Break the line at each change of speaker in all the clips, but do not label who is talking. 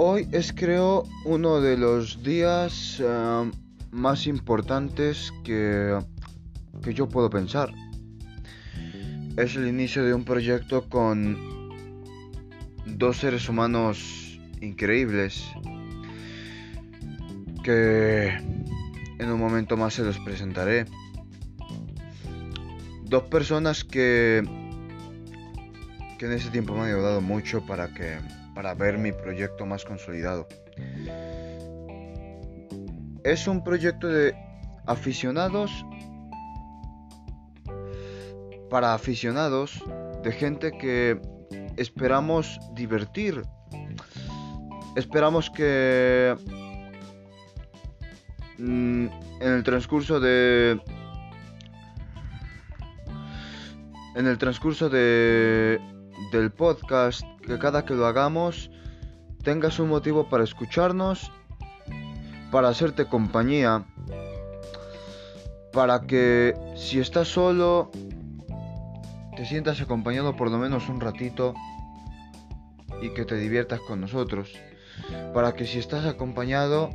Hoy es creo uno de los días eh, más importantes que, que yo puedo pensar. Es el inicio de un proyecto con dos seres humanos increíbles que en un momento más se los presentaré. Dos personas que que en ese tiempo me han ayudado mucho para que para ver mi proyecto más consolidado. Es un proyecto de aficionados para aficionados de gente que esperamos divertir. Esperamos que mm, en el transcurso de en el transcurso de del podcast, que cada que lo hagamos tengas un motivo para escucharnos, para hacerte compañía, para que si estás solo te sientas acompañado por lo menos un ratito y que te diviertas con nosotros, para que si estás acompañado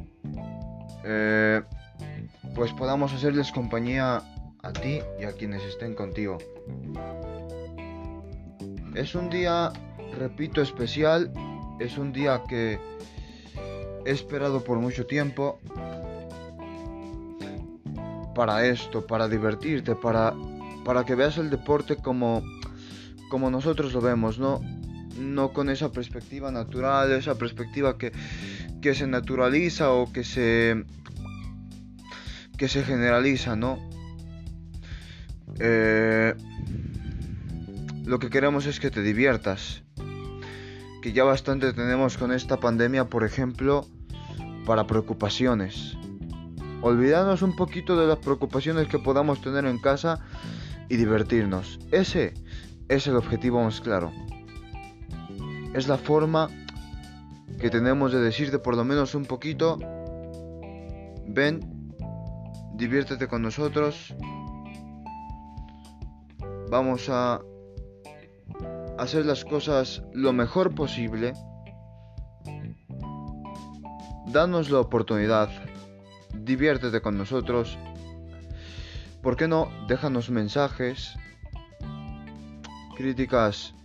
eh, pues podamos hacerles compañía a ti y a quienes estén contigo. Es un día, repito, especial. Es un día que he esperado por mucho tiempo para esto, para divertirte, para, para que veas el deporte como, como nosotros lo vemos, ¿no? No con esa perspectiva natural, esa perspectiva que, que se naturaliza o que se, que se generaliza, ¿no? Eh, lo que queremos es que te diviertas. Que ya bastante tenemos con esta pandemia, por ejemplo, para preocupaciones. Olvidarnos un poquito de las preocupaciones que podamos tener en casa y divertirnos. Ese es el objetivo más claro. Es la forma que tenemos de decirte por lo menos un poquito, ven, diviértete con nosotros, vamos a hacer las cosas lo mejor posible, danos la oportunidad, diviértete con nosotros, ¿por qué no? Déjanos mensajes, críticas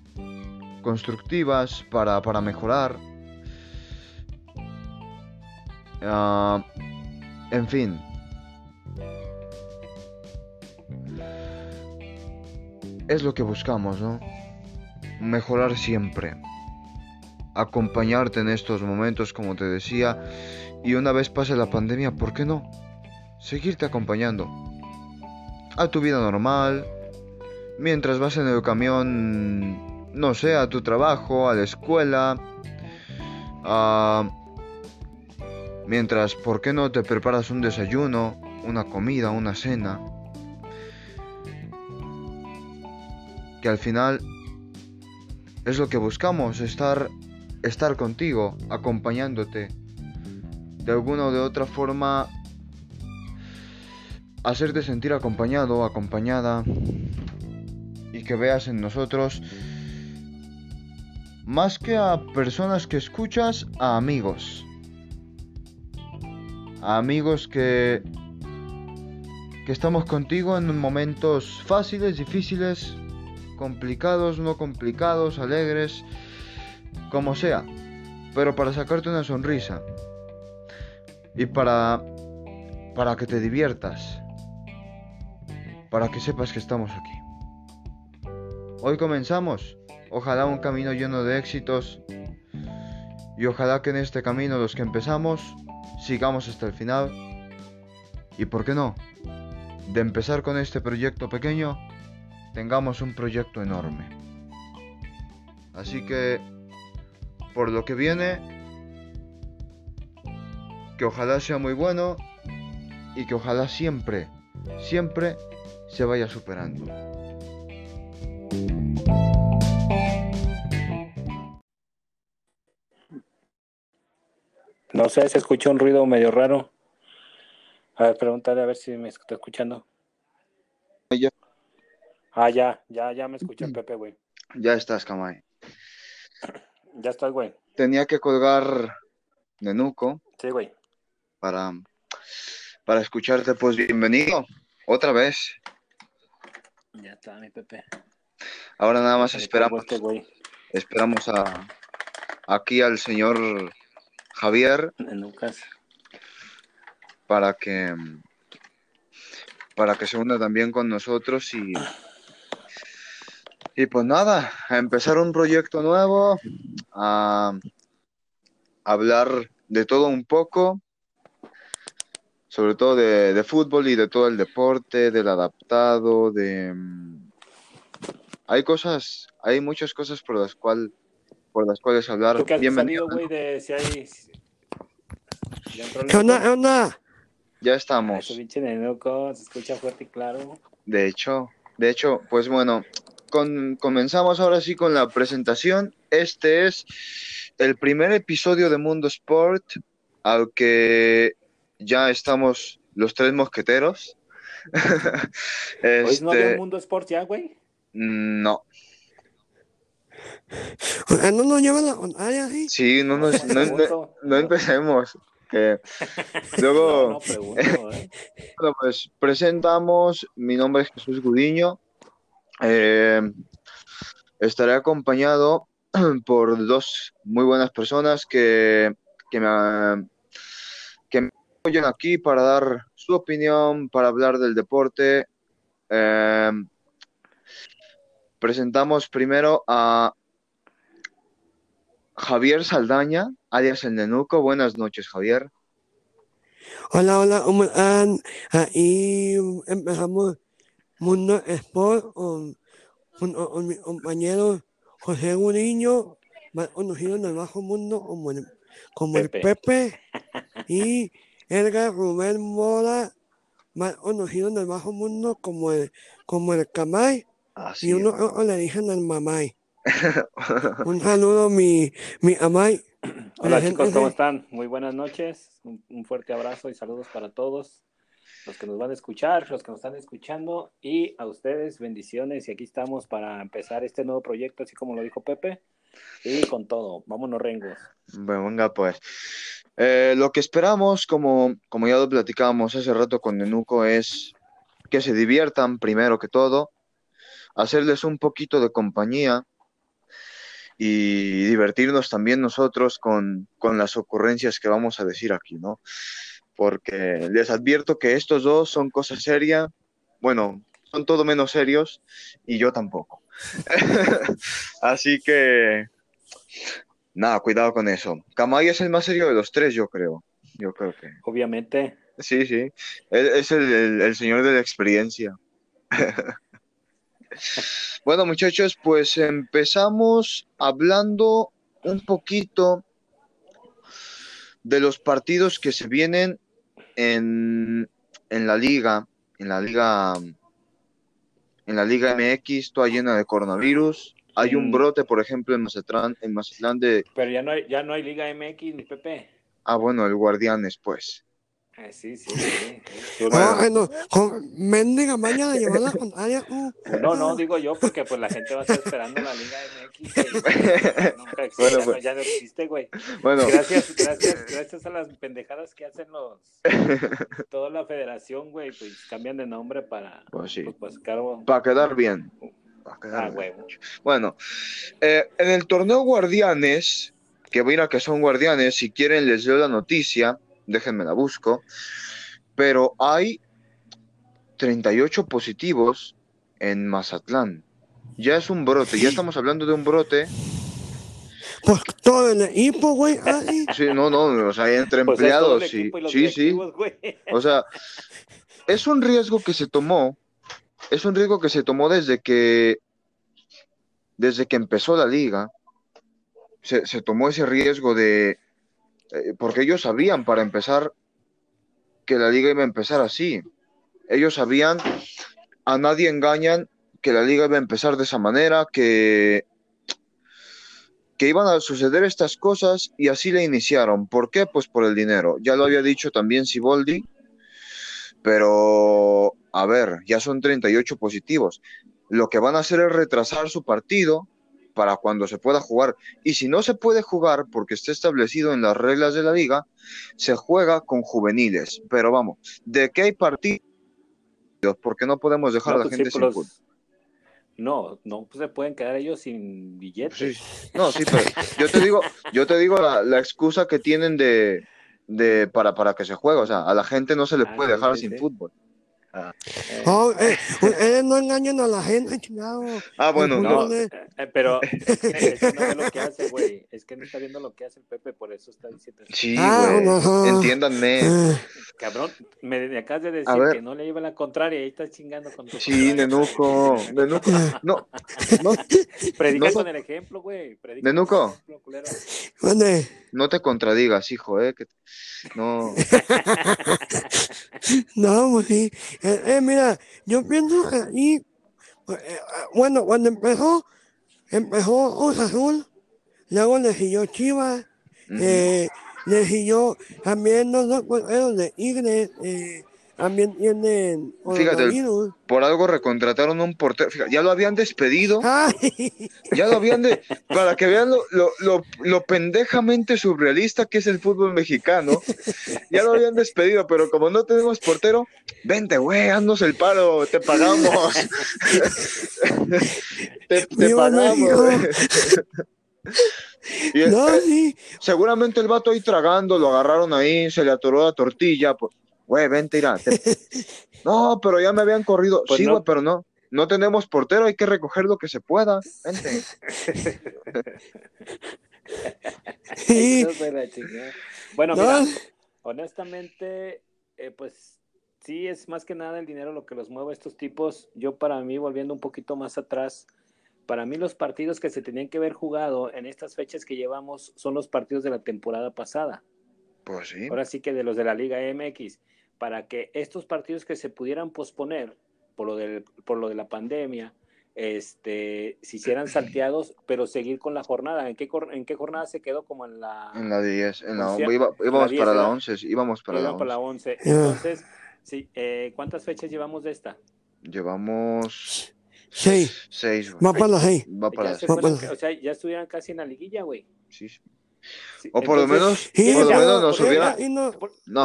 constructivas para, para mejorar. Ah, en fin. Es lo que buscamos, ¿no? Mejorar siempre, acompañarte en estos momentos, como te decía, y una vez pase la pandemia, ¿por qué no? Seguirte acompañando a tu vida normal, mientras vas en el camión, no sé, a tu trabajo, a la escuela, mientras, ¿por qué no te preparas un desayuno, una comida, una cena? Que al final es lo que buscamos, estar, estar contigo, acompañándote. De alguna o de otra forma, hacerte sentir acompañado, acompañada. Y que veas en nosotros, más que a personas que escuchas, a amigos. A amigos que, que estamos contigo en momentos fáciles, difíciles, complicados, no complicados, alegres, como sea, pero para sacarte una sonrisa y para para que te diviertas, para que sepas que estamos aquí. Hoy comenzamos, ojalá un camino lleno de éxitos y ojalá que en este camino los que empezamos sigamos hasta el final. Y por qué no, de empezar con este proyecto pequeño tengamos un proyecto enorme. Así que, por lo que viene, que ojalá sea muy bueno y que ojalá siempre, siempre se vaya superando.
No sé, se escucha un ruido medio raro. A ver, pregúntale a ver si me está escuchando. Ah, ya, ya, ya me escuché, Pepe, güey.
Ya estás, Kamai.
Ya estás, güey.
Tenía que colgar Nenuco,
Sí, güey.
para, para escucharte. Pues bienvenido otra vez.
Ya está, mi Pepe.
Ahora nada más esperamos,
este güey
esperamos a aquí al señor Javier
en Lucas.
para que para que se una también con nosotros y y pues nada, a empezar un proyecto nuevo, a hablar de todo un poco, sobre todo de, de fútbol y de todo el deporte, del adaptado, de mm, hay cosas, hay muchas cosas por las cual por las cuales hablar.
¿Tú qué has
Bienvenido,
salido, güey, de si hay... ¿Ya entró el
¿Qué onda? Onda?
ya estamos.
Se escucha fuerte y claro.
De hecho, de hecho, pues bueno, con- comenzamos ahora sí con la presentación. Este es el primer episodio de Mundo Sport, al que ya estamos los tres mosqueteros.
¿Hoy no había
Este,
un Mundo Sport ya, güey?
no,
¿Ah, ¿No nos lleva la así?
sí, no, nos- no, no- no empecemos. Que luego,
No, no, pregunto, ¿eh?
Bueno, pues presentamos, mi nombre es Jesús Gudiño, eh, estaré acompañado por dos muy buenas personas que, que me, que apoyan aquí para dar su opinión, para hablar del deporte. Eh, presentamos primero a Javier Saldaña, alias El Nenuco. Buenas noches, Javier.
Hola, hola, ¿cómo están? Ahí empezamos Mundo Sport con, mi compañero José Guriño, más conocido en el bajo mundo como el, como el
Pepe.
Y Edgar Rubén Mora, más conocido en el bajo mundo como el, como el Camay,
Así
y uno
es.
le dicen el Mamay. Un saludo, mi, mi Amay.
Hola
La
chicos, ¿cómo están? Muy buenas noches. Un, un fuerte abrazo y saludos para todos los que nos van a escuchar, los que nos están escuchando y a ustedes bendiciones. Y aquí estamos para empezar este nuevo proyecto, así como lo dijo Pepe. Y con todo, vámonos rengos.
Bueno, venga, pues. Eh, lo que esperamos, como, como ya lo platicábamos hace rato con Nenuco, es que se diviertan primero que todo, hacerles un poquito de compañía y divertirnos también nosotros con, con las ocurrencias que vamos a decir aquí, ¿no? Porque les advierto que estos dos son cosas serias, bueno, son todo menos serios y yo tampoco. Así que Nada, cuidado con eso. Kamai es el más serio de los tres, yo creo. Yo creo que.
Obviamente,
Sí, sí. Él es el, el- el señor de la experiencia. bueno, muchachos, pues empezamos hablando un poquito de los partidos que se vienen en, en la liga, en la liga, en la liga MX, toda llena de coronavirus. Hay un brote, por ejemplo, en Mazatlán, en Mazatlán de,
pero ya no hay, ya no hay Liga MX ni Pepe.
ah, bueno, el Guardianes, pues.
Ah, sí, sí, sí.
Ah, bueno, con mendiga maña de llevar la contraria. uh.
No, no, digo yo, porque pues la gente va a estar esperando la Liga MX. güey. Nunca existe,
Bueno,
ya, no,
pues.
ya no existe, güey.
Bueno,
Gracias, gracias, gracias a las pendejadas que hacen los toda la federación, güey, pues cambian de nombre para
pues sí,
pues, pues claro.
para quedar bien. Quedar
Ah,
bien.
huevo.
Bueno, eh, en el torneo Guardianes, que mira que son Guardianes, si quieren les leo la noticia, déjenme la busco, pero hay 38 positivos en Mazatlán. Ya es un brote, ya estamos hablando de un brote.
Pues todo el equipo, güey.
Sí, no, no, o sea, entre
Pues es
empleados, sí,
los
sí, sí.
güey.
O sea, es un riesgo que se tomó, es un riesgo que se tomó desde que, desde que empezó la liga. Se, se tomó ese riesgo de, eh, porque ellos sabían para empezar que la liga iba a empezar así. Ellos sabían, a nadie engañan que la liga iba a empezar de esa manera, que, que iban a suceder estas cosas y así la iniciaron. ¿Por qué? Pues por el dinero. Ya lo había dicho también Siboldi, pero a ver, ya son 38 positivos. Lo que van a hacer es retrasar su partido para cuando se pueda jugar. Y si no se puede jugar porque esté establecido en las reglas de la liga, se juega con juveniles. Pero vamos, ¿de qué hay partidos? Porque no podemos dejar
No,
a la
pues
gente sin
pues,
fútbol.
No, no pues se pueden quedar ellos sin billetes.
Sí, no, sí, pero yo te digo, yo te digo la, la excusa que tienen de, de para, para que se juegue. O sea, a la gente no se le
Ah,
puede dejar
sí,
sin
sí.
fútbol.
Eh,
Oh, eh, ustedes no engañan a la gente, chingado.
Ah, bueno, no.
No, eh, pero es que, es que no ve lo que hace, güey. Es que no está viendo lo que hace el Pepe, por eso está diciendo eso.
Sí,
Ah,
güey.
ajá.
Entiéndanme.
Eh,
Cabrón, me, me acabas de decir que no le lleva la contraria y ahí estás chingando con tu
Sí, Nenuco. Nenuco. No, no,
Predica
no-
con el ejemplo, güey. Predica
Nenuco.
con el ejemplo, culero.
mande.
No te contradigas, hijo, eh. que- no.
No, pues sí. Eh, eh, mira, yo pienso que ahí, pues, eh, ah, bueno, cuando empezó, empezó Cruz Azul, luego le siguió Chivas, eh, le siguió también los dos porteros de Igres, eh, también tienen
Fíjate. Por algo recontrataron a un portero. Fíjate, ya lo habían despedido.
Ay,
Ya lo habían de. Para que vean lo, lo, lo, lo pendejamente surrealista que es el fútbol mexicano. Ya lo habían despedido, pero como no tenemos portero, vente, güey, haznos el paro, te pagamos. te, te pagamos. Y,
no,
eh,
sí.
seguramente el vato ahí tragando, lo agarraron ahí, se le atoró la tortilla. pues, Güey, vente, irá. No, pero ya me habían corrido.
Pues
sí,
no.
pero no. No tenemos portero, hay que recoger lo que se pueda. Vente.
la chingada. Bueno,
No,
mira, honestamente, eh, pues sí es más que nada el dinero lo que los mueve a estos tipos. Yo para mí, volviendo un poquito más atrás, para mí los partidos que se tenían que haber jugado en estas fechas que llevamos son los partidos de la temporada pasada.
Pues sí.
Ahora sí que de los de la Liga MX, para que estos partidos que se pudieran posponer por lo, del, por lo de la pandemia, este, se hicieran salteados, pero seguir con la jornada. ¿En qué, en qué jornada se quedó? Como en la...
En la 10, en la, iba- íbamos
la 10
para la
era-
11, sí, íbamos para la
Iban para
11.
la 11.
Ya.
Entonces, sí, eh, ¿cuántas fechas llevamos de esta?
Llevamos
Sí,
6,
va para la seis.
va para
Ya
la
se fueron-
para-
o sea, ya estuvieran casi en la liguilla, güey.
sí, sí.
Sí,
O por lo menos,
Sí,
por lo
ya,
menos nos
porque
hubiera,
y no-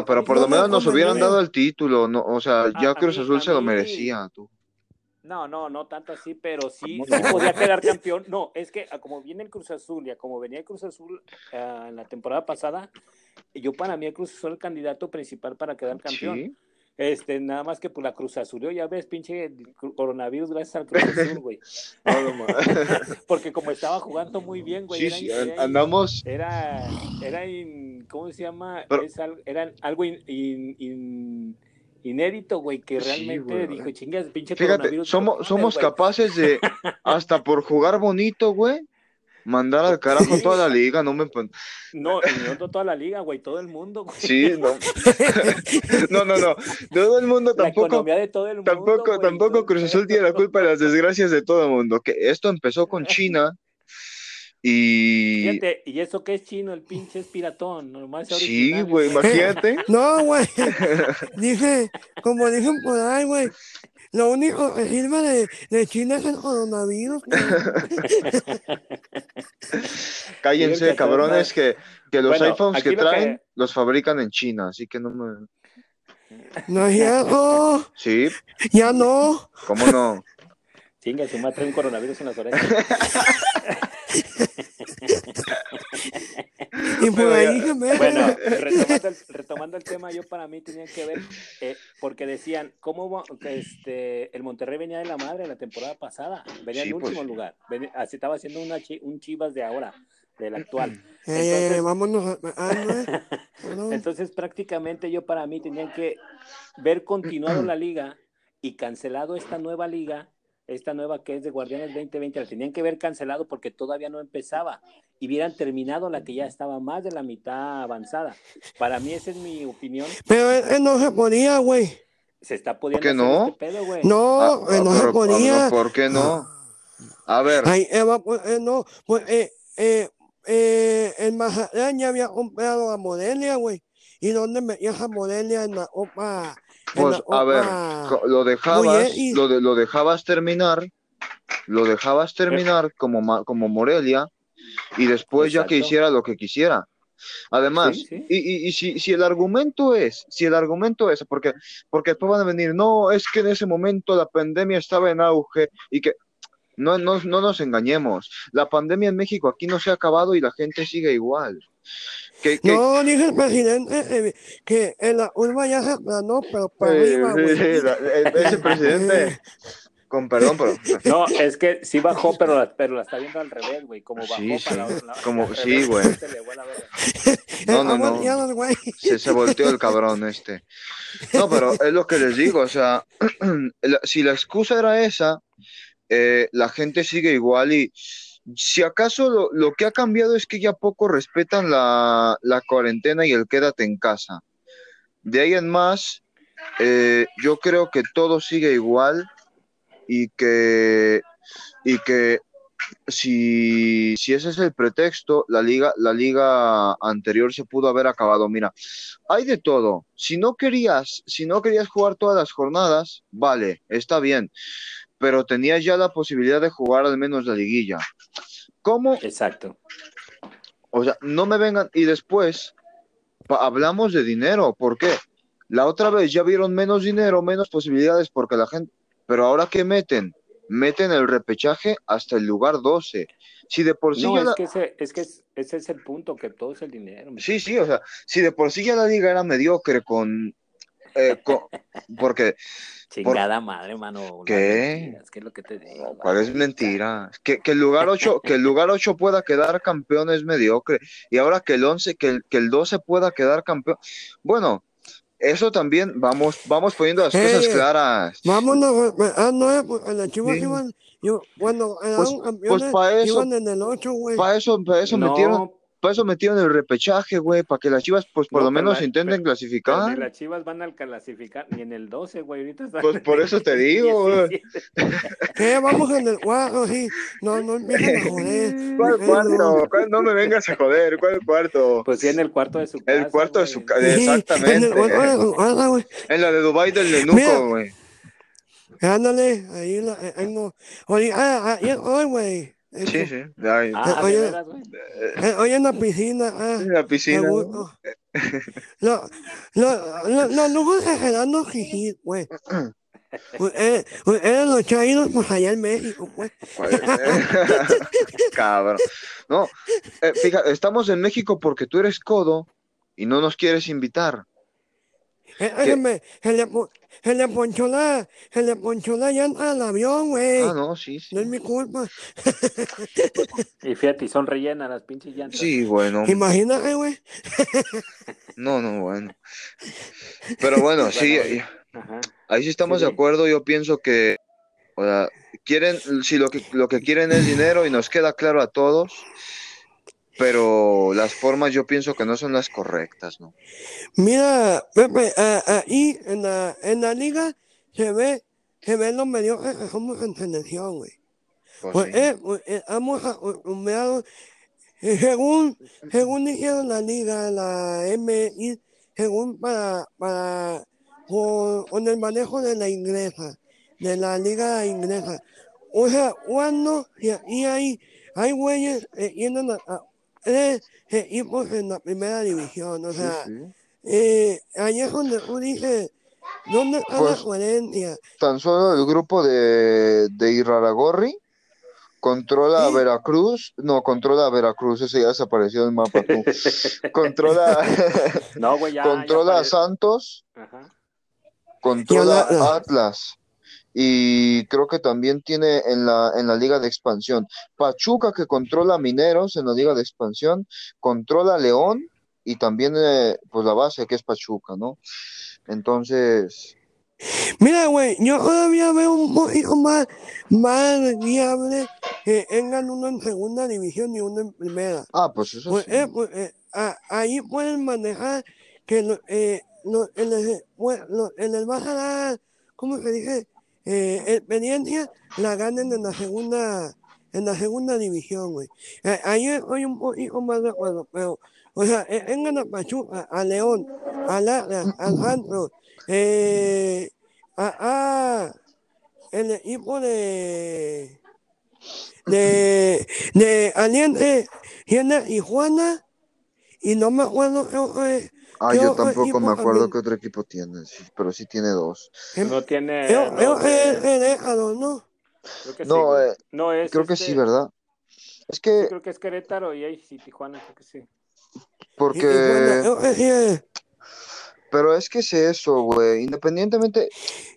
pero por
no
lo
me
menos nos hubieran dado el título, no, o sea, ya
A- a
Cruz Azul se lo merecía, tú.
No, no, no tanto así, pero sí,
¿Cómo
sí
no?
podía quedar campeón. No, es que a como viene el Cruz Azul y a como venía el Cruz Azul ah, en la temporada pasada, yo para mí el Cruz Azul el candidato principal para quedar campeón.
Sí.
Este, nada más que por la Cruz Azul, ya ves, pinche coronavirus gracias al Cruz Azul, güey.
No,
Porque como estaba jugando muy bien, güey.
sí,
era-
sí,
era
andamos,
Era, era in- ¿cómo se llama?
Pero-
Es al- era algo in- in- in- inédito, güey, que
Sí,
realmente
güey.
dijo, chingas, pinche
fíjate,
coronavirus.
somos, somos
mames, güey".
capaces de, hasta por jugar bonito, güey, mandar al carajo
Sí.
toda la liga, no me...
No, no toda la liga, güey, todo el mundo, güey.
Sí, no. no, no, no, todo el mundo
La
tampoco...
economía de todo el mundo.
Tampoco,
güey,
tampoco Cruz Azul tiene la culpa de las desgracias de todo el mundo. Que esto empezó con China y
Fíjate, y eso que es chino, el pinche es piratón, nomás es
sí, güey, imagínate.
No, güey. Dice, como dicen por ahí, güey. Lo único que sirve de, de China es el coronavirus.
Cállense, cabrones, que, que los
Bueno,
iPhones que
lo que-
traen los fabrican en China, así que no me.
No es cierto.
Sí,
Ya no.
cómo no.
Chinga, su madre trae un coronavirus en las orejas.
Y por
Bueno,
ahí
retomando el, retomando el tema, yo para mí tenía que ver, eh, porque decían, ¿cómo este, el Monterrey venía de la madre la temporada pasada? Venía
Sí,
en último
pues.
lugar. Venía- así estaba haciendo una un chivas de ahora, del actual.
Eh, eh,
Entonces-
vámonos. a- ah, no, eh.
Entonces, prácticamente yo para mí tenía que ver continuado la liga y cancelado esta nueva liga, esta nueva que es de Guardianes 2020, la tenían que ver cancelado porque todavía no empezaba y hubieran terminado la que ya estaba más de la mitad avanzada. Para mí esa es mi opinión.
Pero es que no se podía, güey.
Se está pudiendo
qué
hacer
no?
este pedo, güey.
No,
Ah,
eh,
ah,
no se
pero, ah,
podía.
¿Por qué no? A ver,
Ay, Eva, pues, eh, no, pues, eh, eh, eh, el Mazatlán ya había comprado a Morelia, güey. ¿Y dónde metías a Morelia en la Copa?
Pues
la
a ver, lo dejabas,
Oye, y-
lo, de, lo dejabas terminar lo dejabas terminar como, Ma- como Morelia y después ya que hiciera lo que quisiera. Además,
Sí, sí.
y, y- y si, si el argumento es, si el argumento es, porque, porque después van a venir, no, es que en ese momento la pandemia estaba en auge y que no, no, no nos engañemos, la pandemia en México aquí no se ha acabado y la gente sigue igual. Que, que-
No, dice el presidente eh, que en la urba ya se aplanó, pero para
Eh,
arriba,
sí, sí, la- ese presidente, con perdón, pero
No, es que sí bajó, pero la, pero la está viendo al revés, güey. Como bajó
Sí,
para
sí.
la, la-
Como- sí, güey.
verga.
No, no, no.
Aguanteados, güey.
se, se volteó el cabrón este. No, pero es lo que les digo, o sea, si la excusa era esa, eh, la gente sigue igual y si acaso lo, lo que ha cambiado es que ya poco respetan la, la cuarentena y el quédate en casa. De ahí en más, eh, yo creo que todo sigue igual y que, y que si, si ese es el pretexto, la liga, la liga anterior se pudo haber acabado. Mira, hay de todo. Si no querías, si no querías jugar todas las jornadas, vale, está bien. Pero tenías ya la posibilidad de jugar al menos la liguilla. ¿Cómo?
Exacto.
O sea, no me vengan. Y después hablamos de dinero. ¿Por qué? La otra vez ya vieron menos dinero, menos posibilidades porque la gente. Pero ahora ¿qué meten? Meten el repechaje hasta el lugar 12. Si de por sí
No,
ya
es
la-
que, ese, es que es- ese es el punto, que todo es el dinero.
Sí, sí, o sea, si de por sí ya la liga era mediocre con. Eh, con- porque,
Chingada madre, mano. no
¿Qué?
mentiras, ¿Qué es lo que te digo?
¿cuál es mentira? Que, que el lugar 8, que el lugar 8 pueda quedar campeón es mediocre. Y ahora que el 11, que el, que el 12 pueda quedar campeón. Bueno, eso también vamos, vamos poniendo las
Eh,
cosas claras.
Vámonos, ah, no, eh, pues, las chivas
Sí.
iban, yo, cuando
Pues-
eran
pues
campeones,
pa' eso-
iban en el 8, güey.
Para eso, para eso
no,
metieron, para eso metieron el repechaje, güey, para que las chivas, pues por
No,
lo menos
la-
intenten
pero- pero
clasificar.
las chivas van a clasificar ni en el 12, güey. Ahorita están
Pues por eso te digo, güey.
17.
¿Qué? Vamos en el 4, sí. No, no empiecen a joder.
¿Cuál cuarto? ¿Cuál- No me vengas a joder, ¿cuál cuarto?
Pues sí, en el cuarto de su casa.
El cuarto de su casa,
Sí,
exactamente.
En el cuarto de su casa, güey.
En la de Dubai del. Nenuco, güey.
Ándale, ahí la, ahí no. Oye, ah, ayer, hoy, güey. Eh,
Sí, sí. Ay,
Ah,
Oye,
de veras,
eh, Hoy en la piscina, ah.
en la piscina.
Lo, lo, lo, los lujos de Gerardo Gijit, güey. Pues, eh, Eran los chavitos pues allá en México, pues.
Cabrón. No, eh, fíjate, estamos en México porque tú eres codo y no nos quieres invitar.
Eh, Se, me, se, le, se le ponchó la, se le ponchó la llanta al avión, güey.
Ah, no, sí, sí.
No es mi culpa.
Y fíjate, y son rellenas las pinches llantas.
Sí, bueno.
Imagínate, güey.
No, no, bueno. Pero bueno, sí,
Bueno, Ajá.
ahí sí estamos
Sí,
de acuerdo. Yo pienso que, o sea, quieren, si lo que, lo que quieren es dinero y nos queda claro a todos, pero las formas yo pienso que no son las correctas, ¿no?
Mira, Pepe, ah, ahí en la, en la liga se ve, se ve los mediocres que somos en selección, güey.
Pues
Pues,
sí.
eh, eh, estamos acostumbrados, eh, según, según hicieron la liga, la MI, según para, para, con, con el manejo de la inglesa, de la liga inglesa. O sea, cuando, y hay, hay güeyes que tienen a, a tres equipos en la primera división, o
Sí,
sea,
sí.
eh, ahí es donde tú dices, ¿dónde está
Pues-
la coherencia?
Tan solo el grupo de, de Iraragorri controla a
Sí.
Veracruz, no, controla a Veracruz, ese ya desapareció del mapa tú. Controla,
No, güey, ya.
controla
ya
a Santos,
Ajá.
controla Atlas. Y creo que también tiene en la, en la liga de expansión. Pachuca que controla Mineros en la liga de expansión, controla León y también eh, pues la base que es Pachuca, ¿no? Entonces,
Mira, güey, yo todavía veo un poquito más, más viable que tengan uno en segunda división y uno en primera.
ah, pues eso
Pues,
sí.
eh, pues, eh, a- ahí pueden manejar que lo, eh, lo- en, el, pues, lo- en el a dar, ¿cómo se dice? Eh, experiencia, la ganen en la segunda, en la segunda división, güey. Eh, ahí estoy un poquito más de acuerdo, pero, o sea, eh, tengan a Pachuca, a León, al Atlas, al Santos, eh, a, a el equipo de de, de alguien eh, tiene Tijuana y no me acuerdo eh, eh,
Ah,
¿Qué
yo tampoco me acuerdo qué otro equipo tiene, sí, pero sí tiene dos.
em,
No tiene.
yo-
no,
eh, eh,
creo que sí,
No,
güey.
eh,
no es.
Creo que
este-
sí, ¿verdad? Es
sí,
que
creo que es Querétaro y ahí sí, Tijuana, creo que sí.
Y- y
porque
bueno, eh, eh,
pero es que es eso, güey, independientemente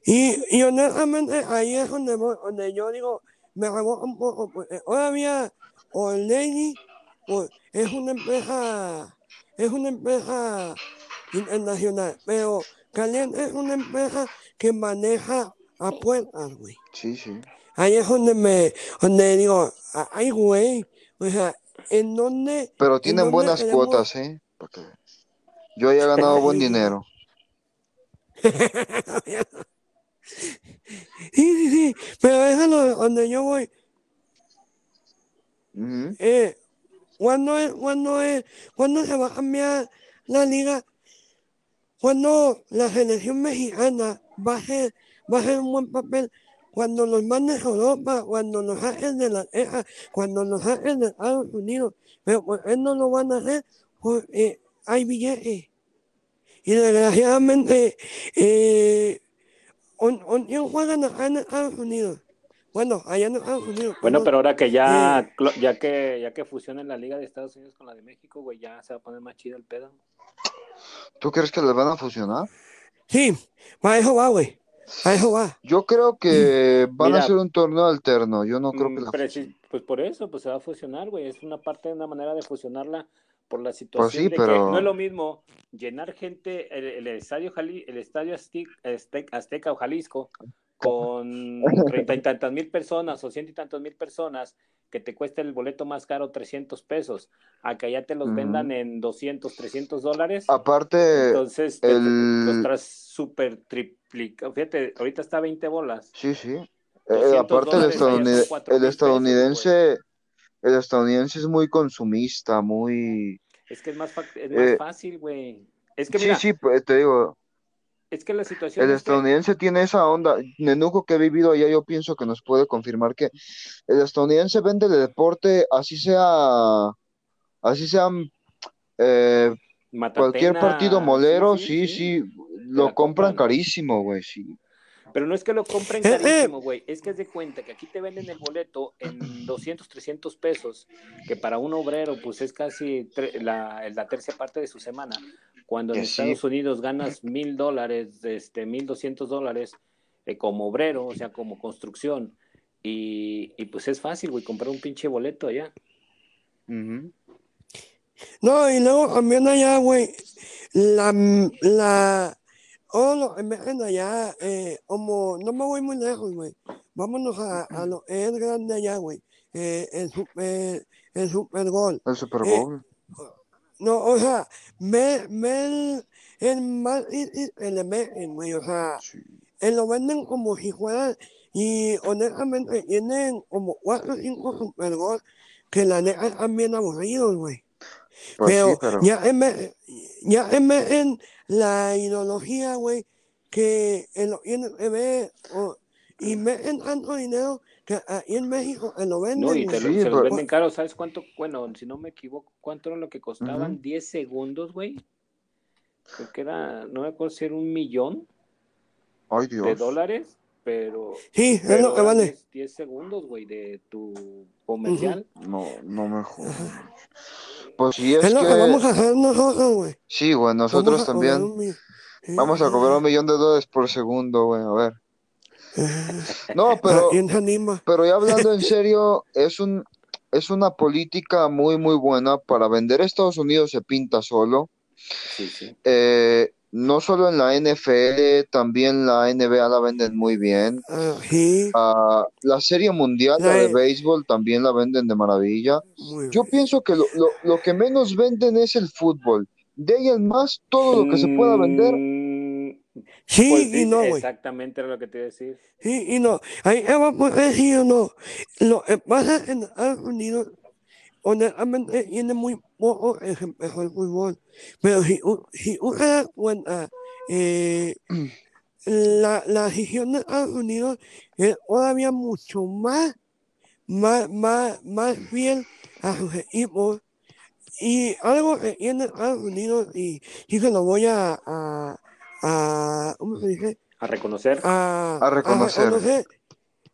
Y, y honestamente ahí es donde, voy- donde yo digo, me reboto un poco, porque todavía Olegi pues, es una empresa, es una empresa internacional, pero Caliente es una empresa que maneja apuestas, güey.
sí, sí.
Ahí es donde me, donde digo, "Ah, ay, güey, o sea, ¿en dónde?
Pero
en
tienen buenas cuotas, ¿eh? Porque yo ya he ganado buen dinero.
Sí, sí, sí, pero déjalo donde yo voy.
Ujú.
Eh, ¿cuándo es, cuándo es, cuándo se va a cambiar la liga? Cuando la selección mexicana va a hacer, va a hacer un buen papel, cuando los mandes a Europa, cuando los saquen de la EJA, cuando los saquen de Estados Unidos, pero ¿por qué no lo van a hacer? Porque hay billetes. Y desgraciadamente, eh, ¿con- con quién juegan acá en Estados Unidos? Bueno, allá en Estados Unidos.
Bueno, pero ahora que ya,
Eh.
ya que ya que fusionen la liga de Estados Unidos con la de México, güey, ya se va a poner más chido el pedo.
¿Tú crees que les van a fusionar?
Sí, para eso va, güey. Para eso va.
Yo creo que van
Mira.
a hacer un torneo alterno. Yo no creo
Mm,
que la
preci- pues por eso, pues se va a fusionar, güey. Es una parte, una manera de fusionarla por la situación
Pues sí,
de
pero-
que no es lo mismo llenar gente el, el estadio Jali, el estadio Aztec- Aztec- Azteca o Jalisco con treinta y tantas mil personas o ciento y tantos mil personas que te cuesta el boleto más caro 300 pesos, a que allá te los vendan en 200, 300 dólares.
Aparte,
Entonces, te- te-
el-
los traes súper triplicados. Fíjate, ahorita está 20 bolas.
sí, sí. Eh,
200
aparte el, estadounid-
4,000
el
pesos,
estadounidense, el estadounidense es muy consumista, muy...
Es que es más, fac- es más
Eh,
fácil, güey. Es que
Sí,
mira,
sí, pues, te digo,
es que la situación
el
es que-
estadounidense tiene esa onda. Nenuco que he vivido allá, yo pienso que nos puede confirmar que el estadounidense vende el deporte, así sea, así sea eh, cualquier partido molero, sí, sí, lo compran
compran.
carísimo, güey, sí.
Pero no es que lo compren
Eh, eh.
carísimo, güey. Es que es de cuenta que aquí te venden el boleto en 200, 300 pesos, que para un obrero, pues es casi tre- la, la tercera parte de su semana. Cuando en
sí.
Estados Unidos ganas mil dólares, este, mil doscientos dólares eh, como obrero, o sea, como construcción. Y, y pues es fácil, güey, comprar un pinche boleto allá.
No, y luego también allá, güey, la, la, los que meten allá, eh, como, no me voy muy lejos, güey, vámonos a, a lo es grande allá, güey, eh, el super, el super gol.
El Super
Eh,
Bowl.
No, o sea, me, me el, el más meten, güey, o sea,
Sí.
eh, lo venden como si fueran, y honestamente tienen como cuatro o cinco super gol que la neta están bien aburridos, güey.
Pues
pero,
sí, pero
ya en, ya en, en la ideología, güey, que en lo tienen que ver, o- y meten tanto dinero que en México se lo venden,
No, y te lo-
Sí,
se los venden caro, ¿sabes cuánto? Bueno, si no me equivoco, ¿cuánto era lo que costaban?
Ujú.
10 segundos, güey. Creo que era, no me acuerdo si era un millón
ay
de dólares, pero,
Sí, es
pero
lo que vale.
10, 10 segundos, güey, de tu comercial.
No, no me jodas. Pues sí, es
Es lo que
que
vamos a hacer nosotros, güey.
sí, güey, nosotros también
sí,
vamos a cobrar un millón de dólares por segundo, güey, a ver. No, pero
¿Quién se anima?
Pero ya hablando en serio, es un es una política muy muy buena para vender Estados Unidos se pinta solo.
Sí, sí.
Eh, no solo en la NFL, también la NBA la venden muy bien.
Ah, sí,
Ah, la Serie Mundial, la de
La-
béisbol, también la venden de maravilla.
muy
Yo
bien.
pienso que lo, lo, lo que menos venden es el fútbol. De ahí en más, todo lo que se pueda vender.
Sí
pues
y no, güey.
exactamente era lo que te iba a decir.
Sí y no. Ahí va por sí o no. Lo que pasa en Estados Unidos, honestamente, tiene muy poco empezó el fútbol. Pero si, si uno se da cuenta, eh, la, la decisión de Estados Unidos es todavía mucho más más, más, más fiel a sus equipos. Y algo que tiene Estados Unidos, y sí se lo voy a, a, a ¿cómo se dice?
A reconocer.
A,
A reconocer.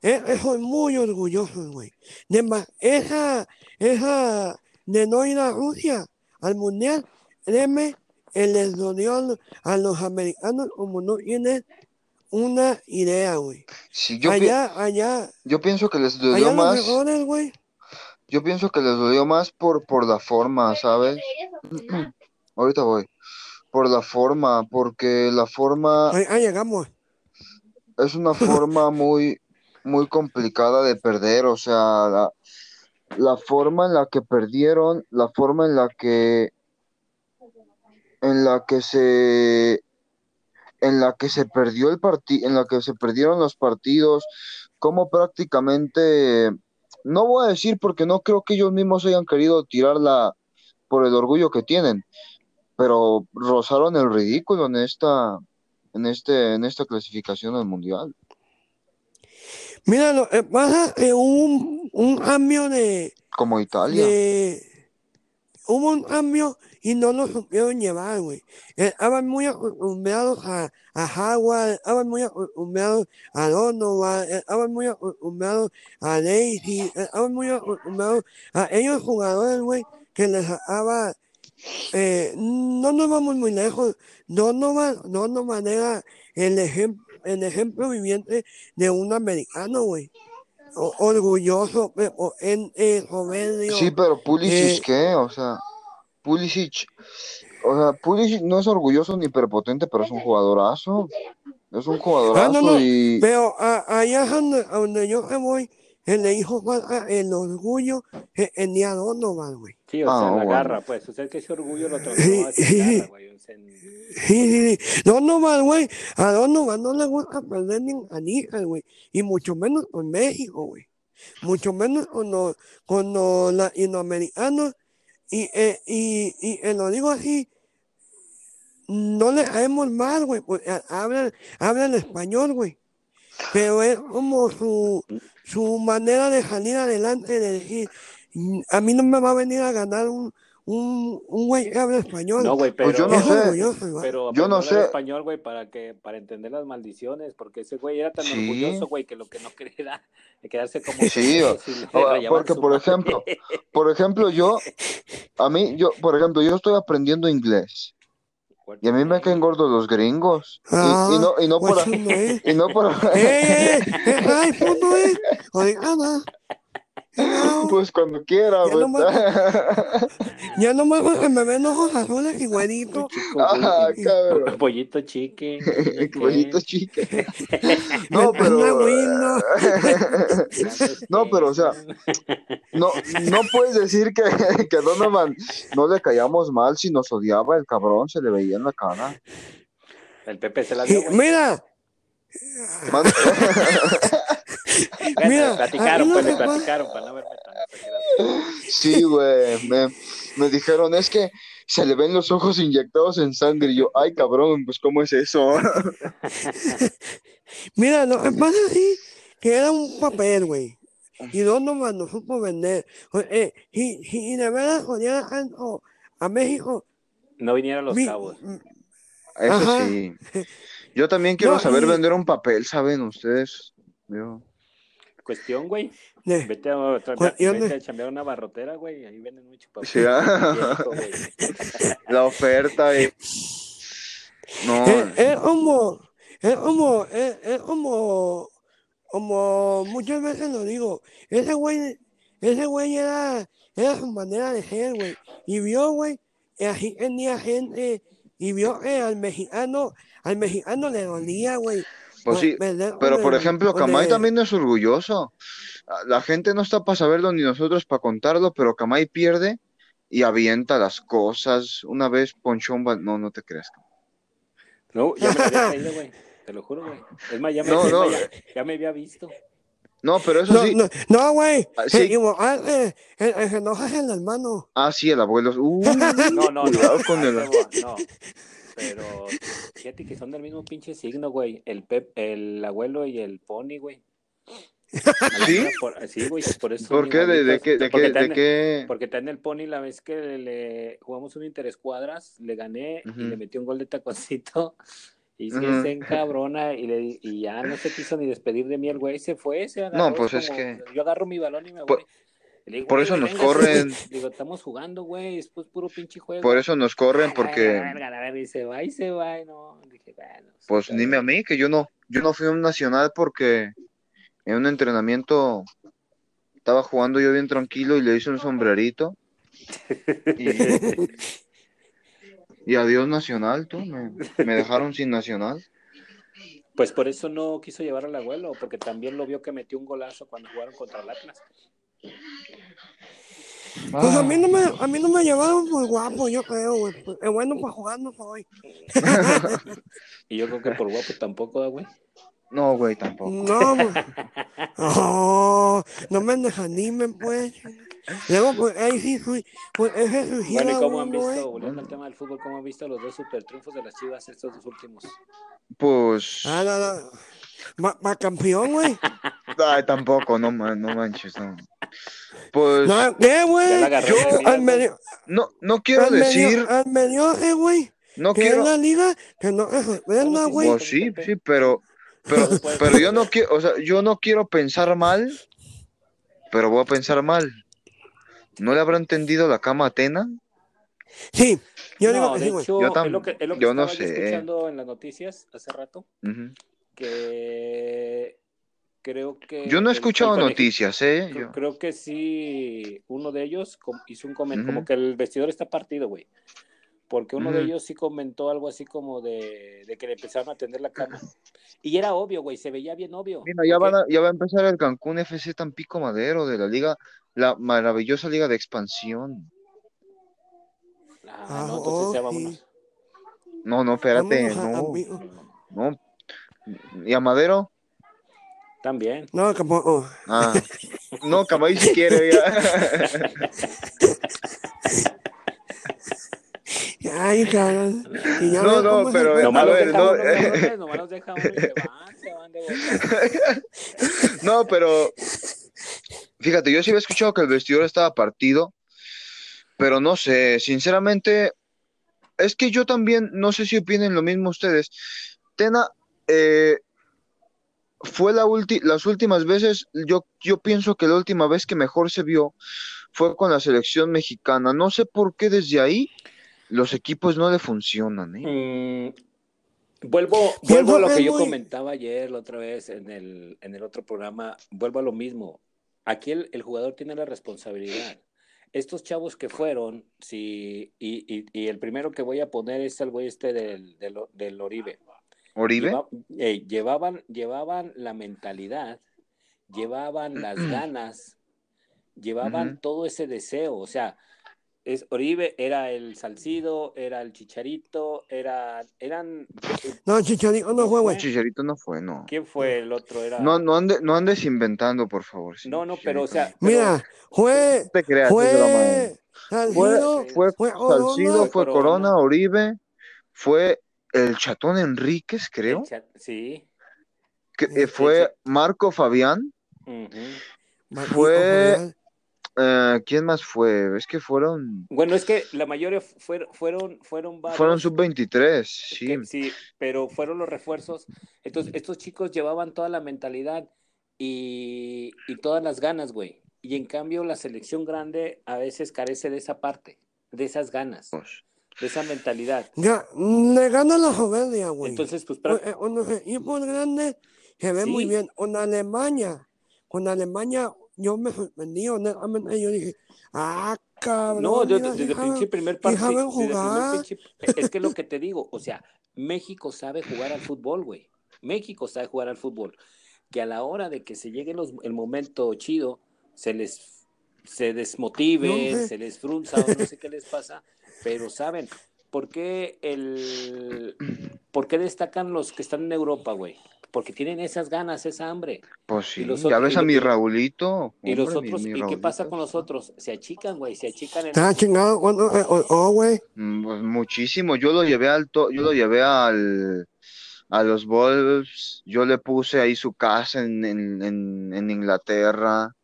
Es que son muy orgullosos, güey. De más, esa, esa de no ir a Rusia al mundial, créeme, les dolió a los- a los americanos como no tienen una idea, güey.
Sí, yo, pi-
allá, allá,
yo pienso que les dolió
allá los
más.
mejores, güey.
Yo pienso que les dolió más por, por la forma, ¿sabes? Ahorita voy. Por la forma, porque la forma
Ahí, ahí llegamos.
es una forma muy, muy complicada de perder. O sea, la, la forma en la que perdieron, la forma en la que, en la que se, en la que se perdió el partido, en la que se perdieron los partidos, como prácticamente, no voy a decir porque no creo que ellos mismos hayan querido tirarla por el orgullo que tienen, pero rozaron el ridículo en esta, en este, en esta clasificación al mundial.
Mira, lo que pasa es que hubo un, un cambio de,
Como Italia.
de- Hubo un cambio y no lo supieron llevar, güey. Estaban muy acostumbrados a, a Howard, estaban muy acostumbrados a Donovan, estaban muy acostumbrados a Daisy, estaban muy acostumbrados a ellos jugadores, güey, que les daba... Eh, no nos vamos muy lejos. Donovan, Donovan era el ejemplo, el ejemplo viviente de un americano, güey. Orgulloso, prepotente, soberbio.
Sí, pero Pulisic,
eh,
¿qué? O sea, Pulisic, o sea, Pulisic no es orgulloso ni prepotente, pero es un jugadorazo. Es un jugadorazo
Ah, no, no,
y
Pero a- allá es donde, donde yo me voy, él le dijo falta el orgullo tenía Donovan, güey.
Sí, o
Ah,
sea, la
bueno.
garra, pues. O sea, que ese orgullo lo
Sí,
hacia
sí.
garra, güey. En-
Sí, sí, sí. Donovan, güey. A Donovan no le gusta perder ni a Níger, güey. Y mucho menos con México, güey. Mucho menos con los, con los latinoamericanos. Y, eh, y, y eh, lo digo así, no le caemos mal, güey, porque hablan, hablan español, güey. Pero es como su, su manera de salir adelante, de decir, "Mm, a mí no me va a venir a ganar un, un, un güey que habla español.
No, güey, pero.
Pues yo no sé.
Pero
Yo no sé.
español, güey, para que para entender las maldiciones, porque ese güey era tan
Sí.
orgulloso, güey, que lo que no quería era quedarse como
Sí,
rayaban
porque, por
madre.
ejemplo, Por ejemplo, yo, a mí, yo, por ejemplo, yo estoy aprendiendo inglés y a mí me caen gordos los gringos. Y, y no, y no por,
no es.
y no por,
¡Eh, eh! eh, ¡Ay, puto, eh! Oigana. No,
pues cuando quiera,
Ya
pues.
nomás- ya nomás porque me ven ojos azules y güeritos.
Chico,
Ah, cabrón.
Pollito chique.
Pollito chique. No,
Me-
pero. No, pero, o sea, No, no puedes decir que, que Donovan no le caíamos mal si nos odiaba el cabrón, se le veía en la cara.
El Pepe se la dio.
Mira, mira,
le platicaron, pues le platicaron para no verme tan.
Sí, güey, me, me dijeron, es que se le ven los ojos inyectados en sangre. Y yo, ay, cabrón, pues, ¿cómo es eso?
mira, lo que pasa es que era un papel, güey. Y Donovan no supo vender. Eh, y, y de verdad, odiaba tanto a México.
No vinieron los
mi-
cabos.
Eso
Ajá.
sí. Yo también quiero
No,
saber
y-
vender un papel, ¿saben ustedes? Yo-
Cuestión, güey.
de-
Vete a, otra-
Cuestión
vete
de-
a chambear una barrotera, güey. Ahí venden mucho papel.
Sí, ah.
güey.
La oferta y... No,
Es, es como, es como, es, es como, como muchas veces lo digo, ese güey, ese güey era, era su manera de ser, güey, y vio, güey, que así tenía gente, y vio que al mexicano, al mexicano le dolía, güey.
pues sí,
perder
pero por ejemplo,
el-
también es orgulloso. La gente no está para saberlo ni nosotros para contarlo, pero Kamai pierde y avienta las cosas. Una vez ponchó un... ba- No, no te creas.
No, ya me lo había creído, güey. Te lo juro, güey. Es más, ya me,
No, no.
ya, ya me había visto.
No, pero eso
No,
sí.
no, no, güey,
Ah,
se
sí.
equivocaste, el, el que enoja es el hermano.
Ah, sí, el abuelo. Uh,
No, no, no.
Cuidado con el-
no. Pero fíjate que son del mismo pinche signo, güey. El Pep, el abuelo y el Pony, güey.
¿Sí?
por- sí, güey, por eso.
¿Por qué? ¿De, de qué? ¿De
Porque
qué? ¿De
también-
qué?
Porque está en el Pony la vez que le, le jugamos un interescuadras, le gané y le metí un gol de taconcito. Y sí,
Ujú.
se encabrona y, le, y ya no se quiso ni despedir de mí el güey, se fue, se agarró.
No, pues es
como-
que-
Yo agarro mi balón y me
Por-
voy. Digo,
por
"Güey,
eso nos
véngase".
corren.
Digo, estamos jugando, güey, es puro pinche juego.
Por eso nos corren,
A
porque
a la verga, y se va y se va y no. Dije, bueno.
pues dime a mí que yo no, yo no fui a un nacional porque en un entrenamiento estaba jugando yo bien tranquilo y le hice un sombrerito. Y, y adiós nacional, tú, me, me dejaron sin nacional.
Pues por eso no quiso llevar al abuelo, porque también lo vio que metió un golazo cuando jugaron contra el Atlas.
Pues a mí no
Ah.
me, a mí no me llevaron por guapo, yo creo, güey. Pues, Es bueno para jugar, no soy.
Y yo creo que por guapo tampoco, güey.
No, güey, tampoco.
No, güey. Oh, no me desanimen, pues. Luego, pues, ahí sí fui. Pues ese suicida,
Bueno, ¿y cómo han visto,
eh.
volviendo al tema del fútbol, cómo han visto los dos super triunfos de las Chivas estos dos últimos?
Pues,
Ah, no, va campeón, güey.
ay, tampoco, no, man- no manches, no. Pues,
No, ¿qué, güey?
la agarró
Yo, al
güey.
medio,
no, no quiero
al medio,
decir,
al medio, güey.
no
Que
quiero,
es la liga, que no se güey.
pues sí, sí, pero, pero, pero yo no quiero, o sea, yo no quiero pensar mal, pero voy a pensar mal. ¿No le habrá entendido la cama a Atena?
Sí, yo digo
no,
que
de
sí,
hecho,
Yo tam-
es lo que, es lo que
yo no sé.
escuchando en las noticias hace rato, que creo que...
Yo no he escuchado noticias, ¿eh?
Creo,
Yo-
creo que sí, uno de ellos hizo un comentario, como que el vestidor está partido, güey. Porque uno de ellos sí comentó algo así como de, de que le empezaron a tender la cama. Y era obvio, güey, se veía bien obvio.
Mira, ya, van a- ya va a empezar el Cancún FC Tampico Madero de la liga, la maravillosa liga de expansión.
Ah,
Ah,
no, entonces ya
oh,
vámonos.
sí.
No, no, espérate,
Vámonos
no, no. ¿Y a Madero?
También.
No, tampoco.
Ah, no, Camay si quiere, ya.
Ay, cabrón. Y ya
No, no,
se
pero, a ver, no,
nomás los deja uno y se van, se van de boca.
No, pero fíjate, yo sí había escuchado que el vestidor estaba partido, pero no sé, sinceramente, es que yo también, no sé si opinen lo mismo ustedes. Tena, eh, fue la ulti- las últimas veces, yo, yo pienso que la última vez que mejor se vio fue con la selección mexicana. No sé por qué desde ahí los equipos no le funcionan, ¿eh?
Mm, vuelvo, vuelvo a lo que yo comentaba ayer, la otra vez, en el, en el otro programa. Vuelvo a lo mismo. Aquí el, el jugador tiene la responsabilidad. Estos chavos que fueron, sí, y, y- y el primero que voy a poner es el güey este del, del, del Oribe.
Oribe,
Lleva- ey, llevaban, llevaban la mentalidad, llevaban las ganas, llevaban todo ese deseo. O sea, es, Oribe era el Salcido, era el Chicharito, era, eran.
No, Chicharito no fue, güey.
Chicharito no fue, no.
¿Quién fue el otro? Era.
No, no, ande- no andes inventando, por favor. sí,
no, no, pero o sea.
Mira, fue,
No te creas,
fue, Salcido,
Fue, fue. Salcido, fue
Corona.
Corona, Oribe, fue el Chatón Enríquez, creo.
Cha- Sí.
que, eh, fue Marco Fabián. Fue-
Fabián.
Eh, ¿Quién más fue? Es que fueron,
Bueno, es que la mayoría fueron, fueron, fueron varios.
fueron sub-23, sí.
que- sí, pero fueron los refuerzos. Entonces, estos chicos llevaban toda la mentalidad y, y todas las ganas, güey. Y en cambio, la selección grande a veces carece de esa parte, de esas ganas,
Pues,
de esa mentalidad.
Ya, le gana la soberbia, güey.
Entonces, pues, pra-
eh, Con los equipos grandes se ve
Sí.
muy bien. Con Alemania, con Alemania, yo me sorprendí, honestamente. Yo dije, ah, cabrón.
no, yo, desde el pinche primer partido. desde es que es lo que te digo, o sea, México sabe jugar al fútbol, güey. México sabe jugar al fútbol. Que a la hora de que se llegue los- el momento chido, se les se desmotive,
No
se les frunza o no sé qué les pasa, pero saben, ¿por qué el por qué destacan los que están en Europa, güey? Porque tienen esas ganas, esa hambre.
pues sí,
los
ya
otros-
ves a mi Raulito.
Y los
mi-
otros,
mi
¿y qué pasa con los otros? Se achican, güey, se achican en
Está chingado eh, oh, oh, güey.
Mm, pues, muchísimo. Yo lo llevé al, to- yo lo llevé al, a los Wolves. Yo le puse ahí su casa en, en, en, en Inglaterra.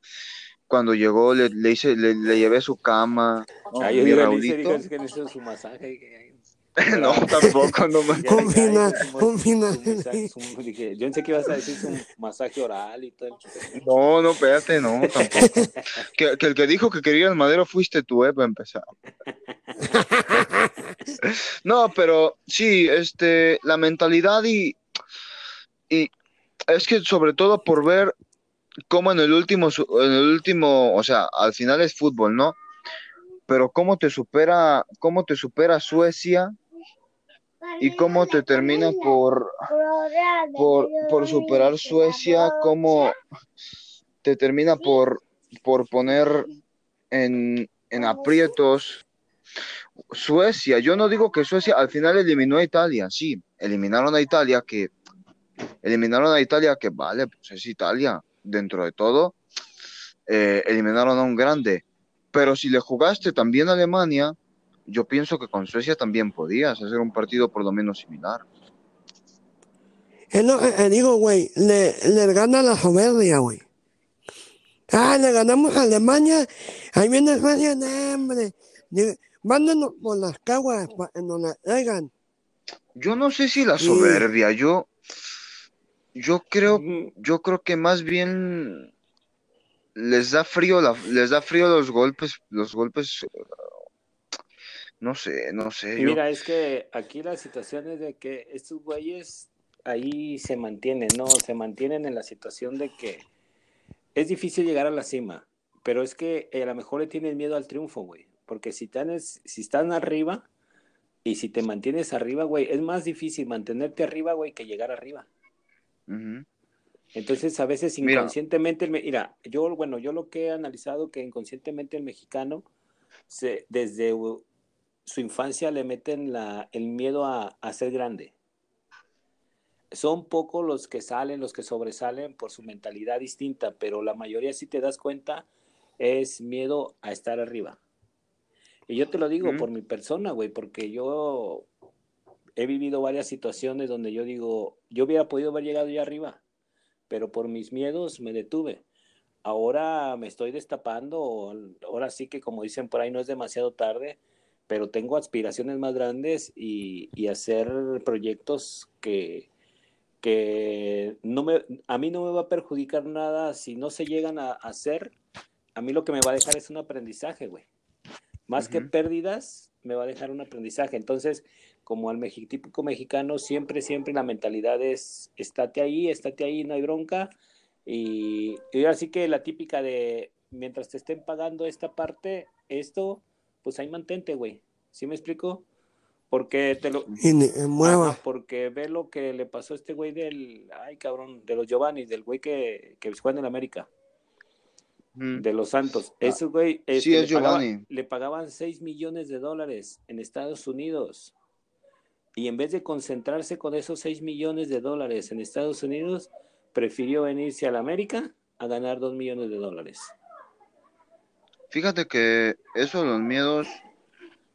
Cuando llegó le, le hice, le, le llevé su cama.
Ah, yo
mi Raulito.
dice, dice que necesito su masaje.
no, tampoco, no me-
Ya,
Un final, un
Yo pensé que ibas a decir su masaje oral y todo el
No, no, espérate, no, tampoco. Que, que el que dijo que quería el madero fuiste tú, eh, para empezar. No, pero sí, este, la mentalidad y, y es que sobre todo por ver cómo en el último, en el último, o sea, al final es fútbol, ¿no? Pero cómo te supera, cómo te supera Suecia y cómo te termina por, por, por superar Suecia, cómo te termina por, por poner en, en aprietos Suecia. Yo no digo que Suecia al final eliminó a Italia, sí, eliminaron a Italia, que eliminaron a Italia, que vale, pues es Italia, dentro de todo, eh, eliminaron a un grande. Pero si le jugaste también a Alemania, yo pienso que con Suecia también podías hacer un partido por lo menos similar.
Es lo que te digo, güey. Le, le gana la soberbia, güey. Ah, le ganamos a Alemania. Ahí viene Suecia, no, hombre. Mándanos por las caguas para que nos la traigan.
Yo no sé si la
Sí.
soberbia, yo, yo creo, yo creo que más bien les da frío, la, les da frío los golpes, los golpes, eh, no sé, no sé, yo,
Mira, es que aquí la situación es de que estos güeyes ahí se mantienen, ¿no? Se mantienen en la situación de que es difícil llegar a la cima, pero es que eh, a lo mejor le tienen miedo al triunfo, güey. Porque si están, es- si están arriba y si te mantienes arriba, güey, es más difícil mantenerte arriba, güey, que llegar arriba. Entonces, a veces
Mira.
inconscientemente, el me- mira, yo, bueno, yo lo que he analizado que inconscientemente el mexicano, se, desde su infancia le meten la, el miedo a, a ser grande. Son pocos los que salen, los que sobresalen por su mentalidad distinta, pero la mayoría, si te das cuenta, es miedo a estar arriba. Y yo te lo digo por mi persona, güey, porque yo he vivido varias situaciones donde yo digo, yo hubiera podido haber llegado ya arriba, pero por mis miedos me detuve. Ahora me estoy destapando, ahora sí que como dicen por ahí no es demasiado tarde, pero tengo aspiraciones más grandes y, y hacer proyectos que, que no me, a mí no me va a perjudicar nada si no se llegan a hacer. A mí lo que me va a dejar es un aprendizaje, güey. Más que pérdidas, me va a dejar un aprendizaje. Entonces, como al mexi- típico mexicano, siempre, siempre la mentalidad es, estate ahí, estate ahí, no hay bronca. Y, y así que la típica de, mientras te estén pagando esta parte, esto, pues ahí mantente, güey. ¿Sí me explico? Porque te lo...
Y ni se mueva.
Porque ve lo que le pasó a este güey del, ay cabrón, de los Giovanni, del güey que, que juega en el América,
Ujú.
de los Santos. Ese güey
sí,
este,
es
le, pagaba-
Giovanni.
le pagaban 6 millones de dólares en Estados Unidos. Y en vez de concentrarse con esos 6 millones de dólares en Estados Unidos, prefirió venirse a la América a ganar 2 millones de dólares.
Fíjate que eso los miedos,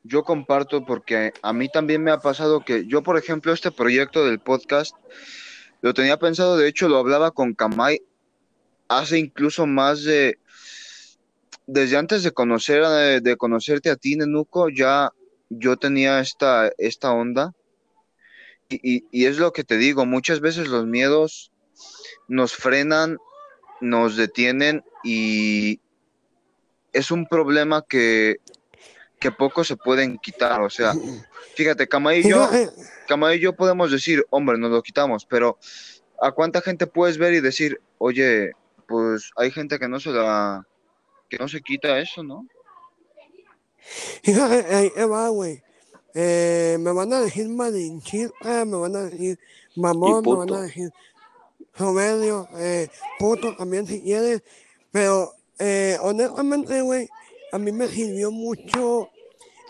yo comparto porque a mí también me ha pasado que yo, por ejemplo, este proyecto del podcast, lo tenía pensado, de hecho lo hablaba con Kamai hace incluso más de, desde antes de conocer, de conocerte a ti, Nenuco, ya yo tenía esta, esta onda. Y- y es lo que te digo, muchas veces los miedos nos frenan, nos detienen y es un problema que, que poco se pueden quitar. O sea, fíjate, Kamai y yo,
Fíjate,
Kamai y yo podemos decir, hombre, nos lo quitamos, pero ¿a cuánta gente puedes ver y decir, oye, pues hay gente que no se la, que no se quita eso, ¿no?
Fíjate, ahí te va, güey. Eh, me van a decir malinchista, me van a decir mamón, me van a decir soberbio, eh, puto también si quieres. Pero eh, honestamente, güey, a mí me sirvió mucho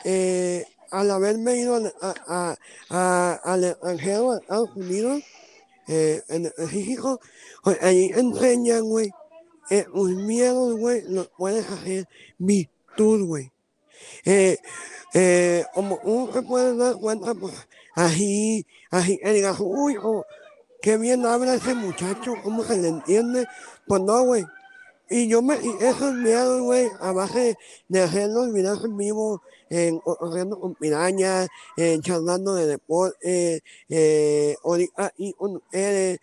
eh, al haberme ido a, a, a- al extranjero, a Estados Unidos, eh, en específico, pues, ahí enseñan, güey, eh, tus miedos, güey, los puedes hacer virtud, güey. Eh, eh, como uno se puede dar cuenta, pues, así, así, que digas, uy, oh, qué bien habla ese muchacho, cómo se le entiende. Pues no, güey. Y yo me, y esos miedos, güey, a base de hacer los videos en vivo, en, corriendo con pirañas, en charlando de deporte, eh, ahorita y con ustedes.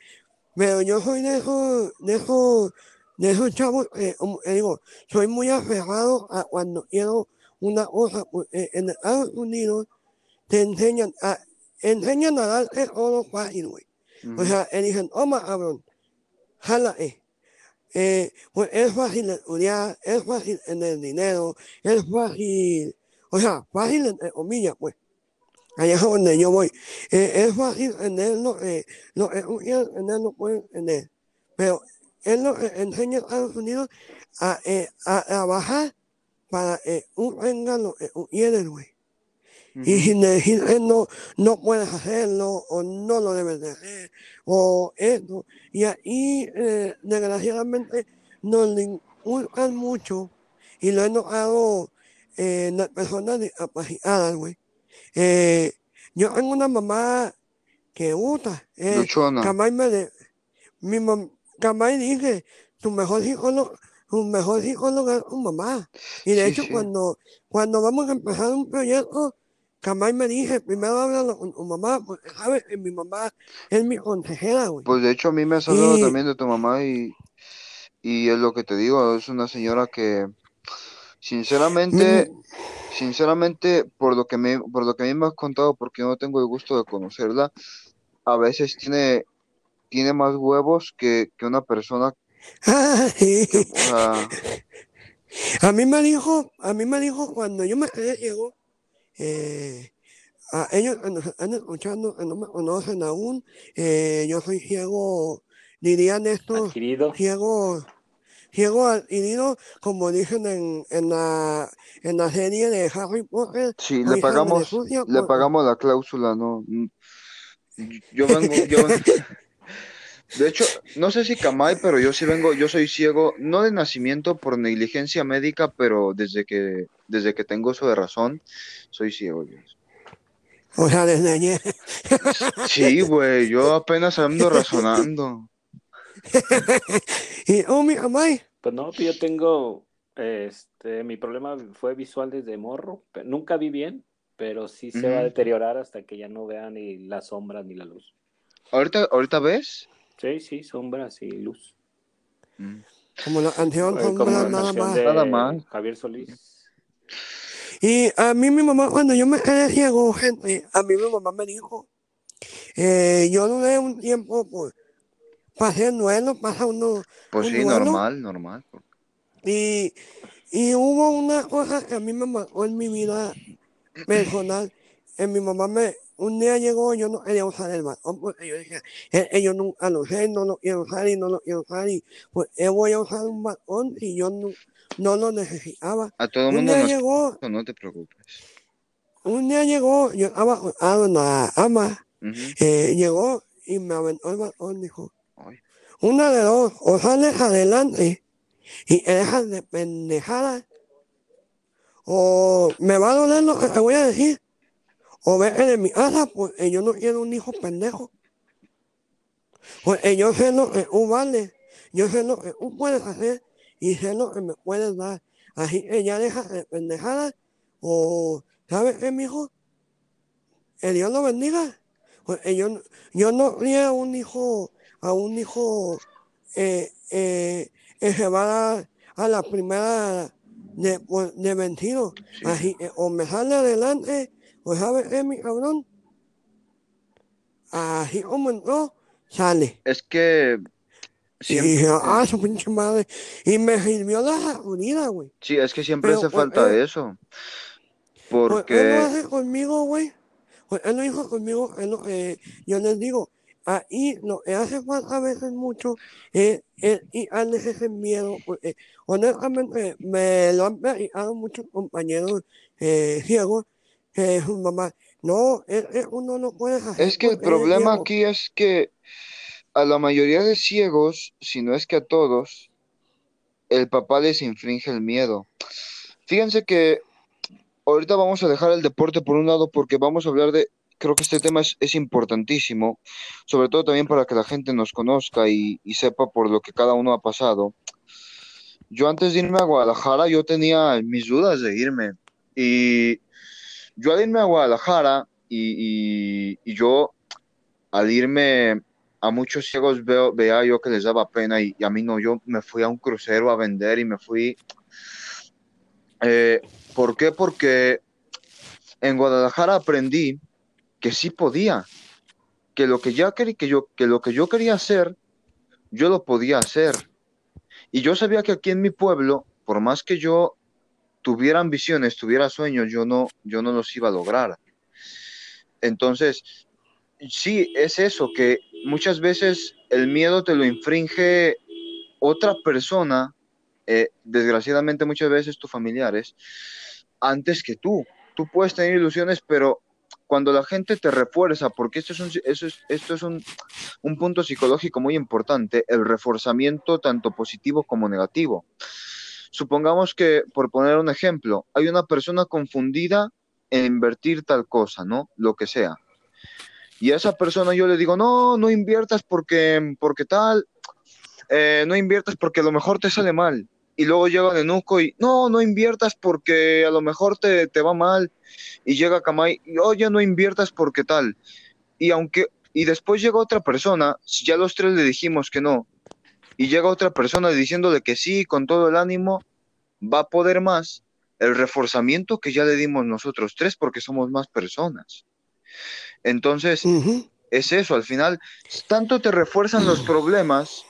Pero yo soy de esos, de esos, de esos chavos, eh, como te digo, soy muy aferrado a cuando quiero una cosa, porque en Estados Unidos te enseñan a, enseñan a darte todo fácil, güey. O sea, te dicen, toma, cabrón, jala, eh. Eh, pues es fácil estudiar, es fácil tener dinero, es fácil, o sea, fácil entre comillas, pues. Allá es donde yo voy. Eh, es fácil tener lo que, lo que tú quieres tener, lo puedes tener. Pero es lo que enseña a Estados Unidos a, eh, a trabajar para que tú tengas lo que tú quieres, güey. Y si decir que no, no puedes hacerlo, o no lo debes de hacer, o esto. Y ahí, eh, desgraciadamente, nos inculcan mucho, y lo he notado eh, en las personas discapacitadas, güey. Eh, yo tengo una mamá que gusta. Eh. Camay me de, mi mam, Camay dice, tu mejor psicólogo, tu mejor psicólogo es tu mamá. Y de
Sí,
hecho,
sí.
cuando, cuando vamos a empezar un proyecto, Camay me dice, primero háblalo con tu mamá, porque sabes que mi mamá es mi consejera, güey.
Pues de hecho a mí me has hablado
Y-
también de tu mamá y, y es lo que te digo, es una señora que sinceramente,
Mm,
sinceramente, por lo que me, por lo que a mí me has contado, porque no tengo el gusto de conocerla, a veces tiene, tiene más huevos que, que una persona que, o sea,
A mí me dijo, a mí me dijo cuando yo me quedé ciego, eh, a ellos que nos están escuchando, que no me conocen aún, eh, yo soy ciego, dirían estos
Adquirido.
ciego, ciego adquirido, como dicen en, en la, en la serie de Harry Potter,
sí, le pagamos,
sucia,
le pagamos la cláusula, ¿no? Yo vengo, yo De hecho, no sé si Kamai, pero yo sí vengo, yo soy ciego, no de nacimiento por negligencia médica, pero desde que, desde que tengo uso de razón, soy ciego. yo.
o sea, desde ayer.
Sí, güey, yo apenas ando razonando.
y, oh, mi mamá,
Pues no, yo tengo, este, mi problema fue visual desde morro. Nunca vi bien, pero sí se va a deteriorar hasta que ya no vea ni la sombra ni la luz.
¿Ahorita, ahorita ves?
Sí, sí, sombras y luz.
Mm.
como la canción
Eh, la
nada más.
de
Nada más.
Javier Solís.
Y a mí mi mamá, cuando yo me quedé ciego, gente, a mí mi mamá me dijo, eh, yo duré un tiempo, pues, pasé el duelo, pasa uno,
Pues
un
sí,
duelo,
normal, normal.
y, y hubo una cosa que a mí me marcó en mi vida personal, que mi mamá me, un día llegó, yo no quería usar el balón, porque yo decía, "Eh, eh, yo nunca lo usé, no lo quiero usar y no lo quiero usar, y pues, eh, voy a usar un balón si yo no, no lo necesitaba.
A todo el
Un
mundo
día
nos
llegó,
no te preocupes.
un día llegó, yo estaba acostado en la ama, eh, llegó y me aventó el balón, dijo,
Ay,
una de dos, o sales adelante y te dejas de pendejadas, o me va a doler lo que te voy a decir, o vete de mi casa, porque yo no quiero un hijo pendejo. Porque yo sé lo que tú vales, yo sé lo que tú puedes hacer y sé lo que me puedes dar. Así que ya deja de pendejadas, o, ¿sabes qué, mijo? Que Dios lo bendiga. Porque yo, no- yo no crié a un hijo, a un hijo eh, eh, que se va a, a la primera de, pues, de vencido.
sí.
Así que o me sale adelante, o sabes qué, mi cabrón. Así como entró, sale.
Es que
Y
siempre,
dije, ah, su pinche madre. Y me sirvió la sacudida, güey.
sí, es que siempre
Pero
hace
pues,
falta
él,
eso.
pues, él lo
Porque
hace conmigo, güey. Pues él lo hizo conmigo, es lo que yo les digo. Ahí lo que hace falta a veces mucho es, es quitarles ese miedo. Porque honestamente me lo han platicado muchos compañeros eh, ciegos mamá, no, uno puede hacer
es que el problema aquí es que a la mayoría de ciegos, si no es que a todos, el papá les infringe el miedo. Fíjense que ahorita vamos a dejar el deporte por un lado porque vamos a hablar de, creo que este tema es, es importantísimo, sobre todo también para que la gente nos conozca y, y sepa por lo que cada uno ha pasado. Yo antes de irme a Guadalajara, yo tenía mis dudas de irme. Y yo al irme a Guadalajara y, yo al irme a muchos ciegos veo, veía yo que les daba pena y, a mí no, yo me fui a un crucero a vender y me fui... eh, ¿por qué? Porque en Guadalajara aprendí que sí podía, que lo que yo quería hacer, yo lo podía hacer. Y yo sabía que aquí en mi pueblo, por más que yo tuviera ambiciones, tuviera sueños, yo no, yo no los iba a lograr. Entonces, sí, es eso, que muchas veces el miedo te lo infringe otra persona, eh, desgraciadamente muchas veces tus familiares, antes que tú. Tú puedes tener ilusiones, pero cuando la gente te refuerza, porque esto es un, eso es, esto es un, un punto psicológico muy importante, el reforzamiento tanto positivo como negativo. Supongamos que, por poner un ejemplo, hay una persona confundida en invertir tal cosa, ¿no? Lo que sea. Y a esa persona yo le digo, no, no inviertas porque, porque tal, eh, no inviertas porque a lo mejor te sale mal. Y luego llega de Nuco y, no, no inviertas porque a lo mejor te, te va mal. Y llega Kamai y, oye, no inviertas porque tal. Y aunque, y después llega otra persona, si ya los tres le dijimos que no, y llega otra persona diciéndole que sí, con todo el ánimo, va a poder más el reforzamiento que ya le dimos nosotros tres porque somos más personas. Entonces, es eso, al final, tanto te refuerzan los problemas,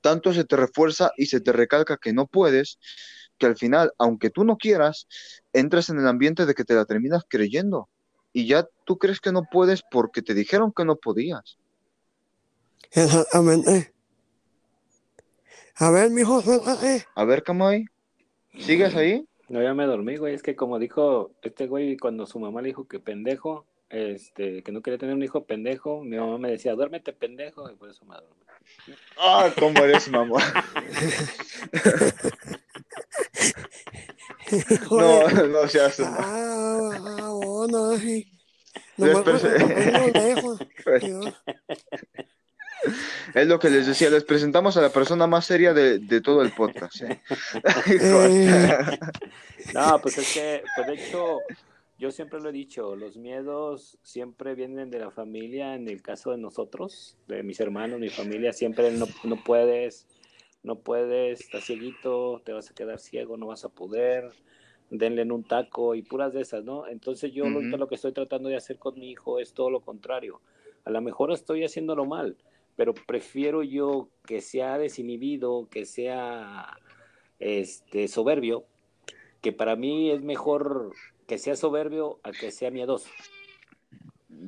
tanto se te refuerza y se te recalca que no puedes, que al final, aunque tú no quieras, entras en el ambiente de que te la terminas creyendo. Y ya tú crees que no puedes porque te dijeron que no podías.
Exactamente. A ver, mijo, suéltate.
A ver, Kamai, ¿sigues ahí?
No, ya me dormí, güey. Es que como dijo este güey cuando su mamá le dijo que pendejo, este, que no quería tener un hijo pendejo, mi mamá me decía, duérmete pendejo, y por eso me dormí.
Ah, ¿cómo eres, mamá? No, no seas...
Ah, ah, bueno, sí.
Les
Nomás
perce-
me-
Es lo que les decía, les presentamos a la persona más seria de, de todo el podcast. ¿eh?
No, pues es que, pues de hecho, yo siempre lo he dicho, los miedos siempre vienen de la familia, en el caso de nosotros, de mis hermanos, mi familia, siempre no, no puedes, no puedes, estás cieguito, te vas a quedar ciego, no vas a poder, denle en un taco y puras de esas, ¿no? Entonces yo ahorita
Ujú.
lo que estoy tratando de hacer con mi hijo es todo lo contrario. A lo mejor estoy haciéndolo mal, pero prefiero yo que sea desinhibido, que sea este soberbio, que para mí es mejor que sea soberbio a que sea miedoso.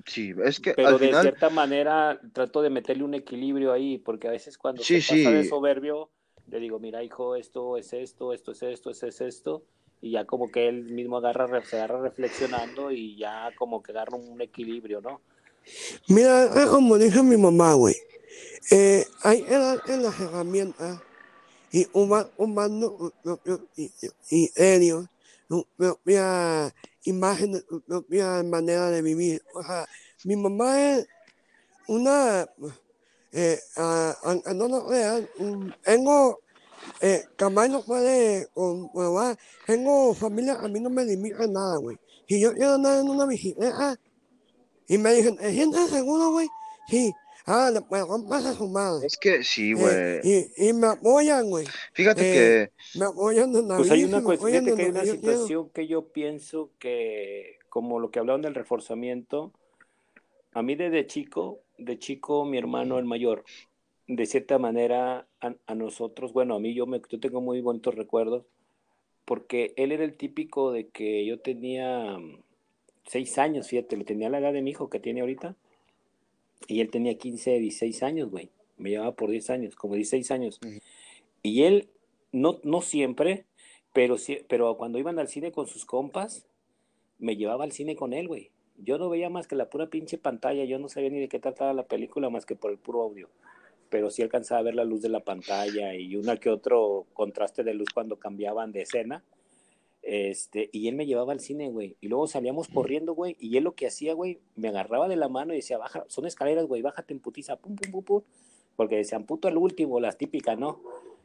Sí, es que
Pero
al
de
final,
cierta manera trato de meterle un equilibrio ahí, porque a veces cuando
Sí,
se pasa de soberbio, le digo, mira hijo, esto es esto, esto es esto, esto es esto, y ya como que él mismo agarra, se agarra reflexionando y ya como que agarra un equilibrio, ¿no?
Mira, es como dice mi mamá, güey. Eh, hay en las herramientas y huma- humano i- i- ingenio, su propia imagen, su propia manera de vivir. O sea, mi mamá es una, eh, aunque no lo crean, tengo, eh, Kamai no puede comprobar, tengo familia, a mí no me limita nada, güey. Si yo quiero andar en una bicicleta, y me dicen, ¿te sientes seguro, güey? Sí. Ah, le pues rompas a su madre.
es que sí,
Eh,
güey.
y, y me apoyan, güey.
Fíjate
eh,
que
Me apoyan en la
Pues hay una cuestión, fíjate que hay una situación que yo pienso que, como lo que hablaban del reforzamiento, a mí desde chico, de chico, mi hermano el mayor, de cierta manera a, a nosotros, bueno, a mí yo, me, yo tengo muy bonitos recuerdos, porque él era el típico de que yo tenía seis años, fíjate, lo tenía la edad de mi hijo que tiene ahorita, y él tenía 15, 16 años, güey, me llevaba por 10 años, como 16 años. Y él, no, no siempre, pero, pero cuando iban al cine con sus compas, me llevaba al cine con él, güey. Yo no veía más que la pura pinche pantalla, yo no sabía ni de qué trataba la película más que por el puro audio. Pero sí alcanzaba a ver la luz de la pantalla y una que otro contraste de luz cuando cambiaban de escena. Este, y él me llevaba al cine, güey. Y luego salíamos corriendo, güey. Y él lo que hacía, güey, me agarraba de la mano y decía, baja, son escaleras, güey, bájate en putiza, pum, pum, pum, pum. Porque decían, puto el último, las típicas, ¿no?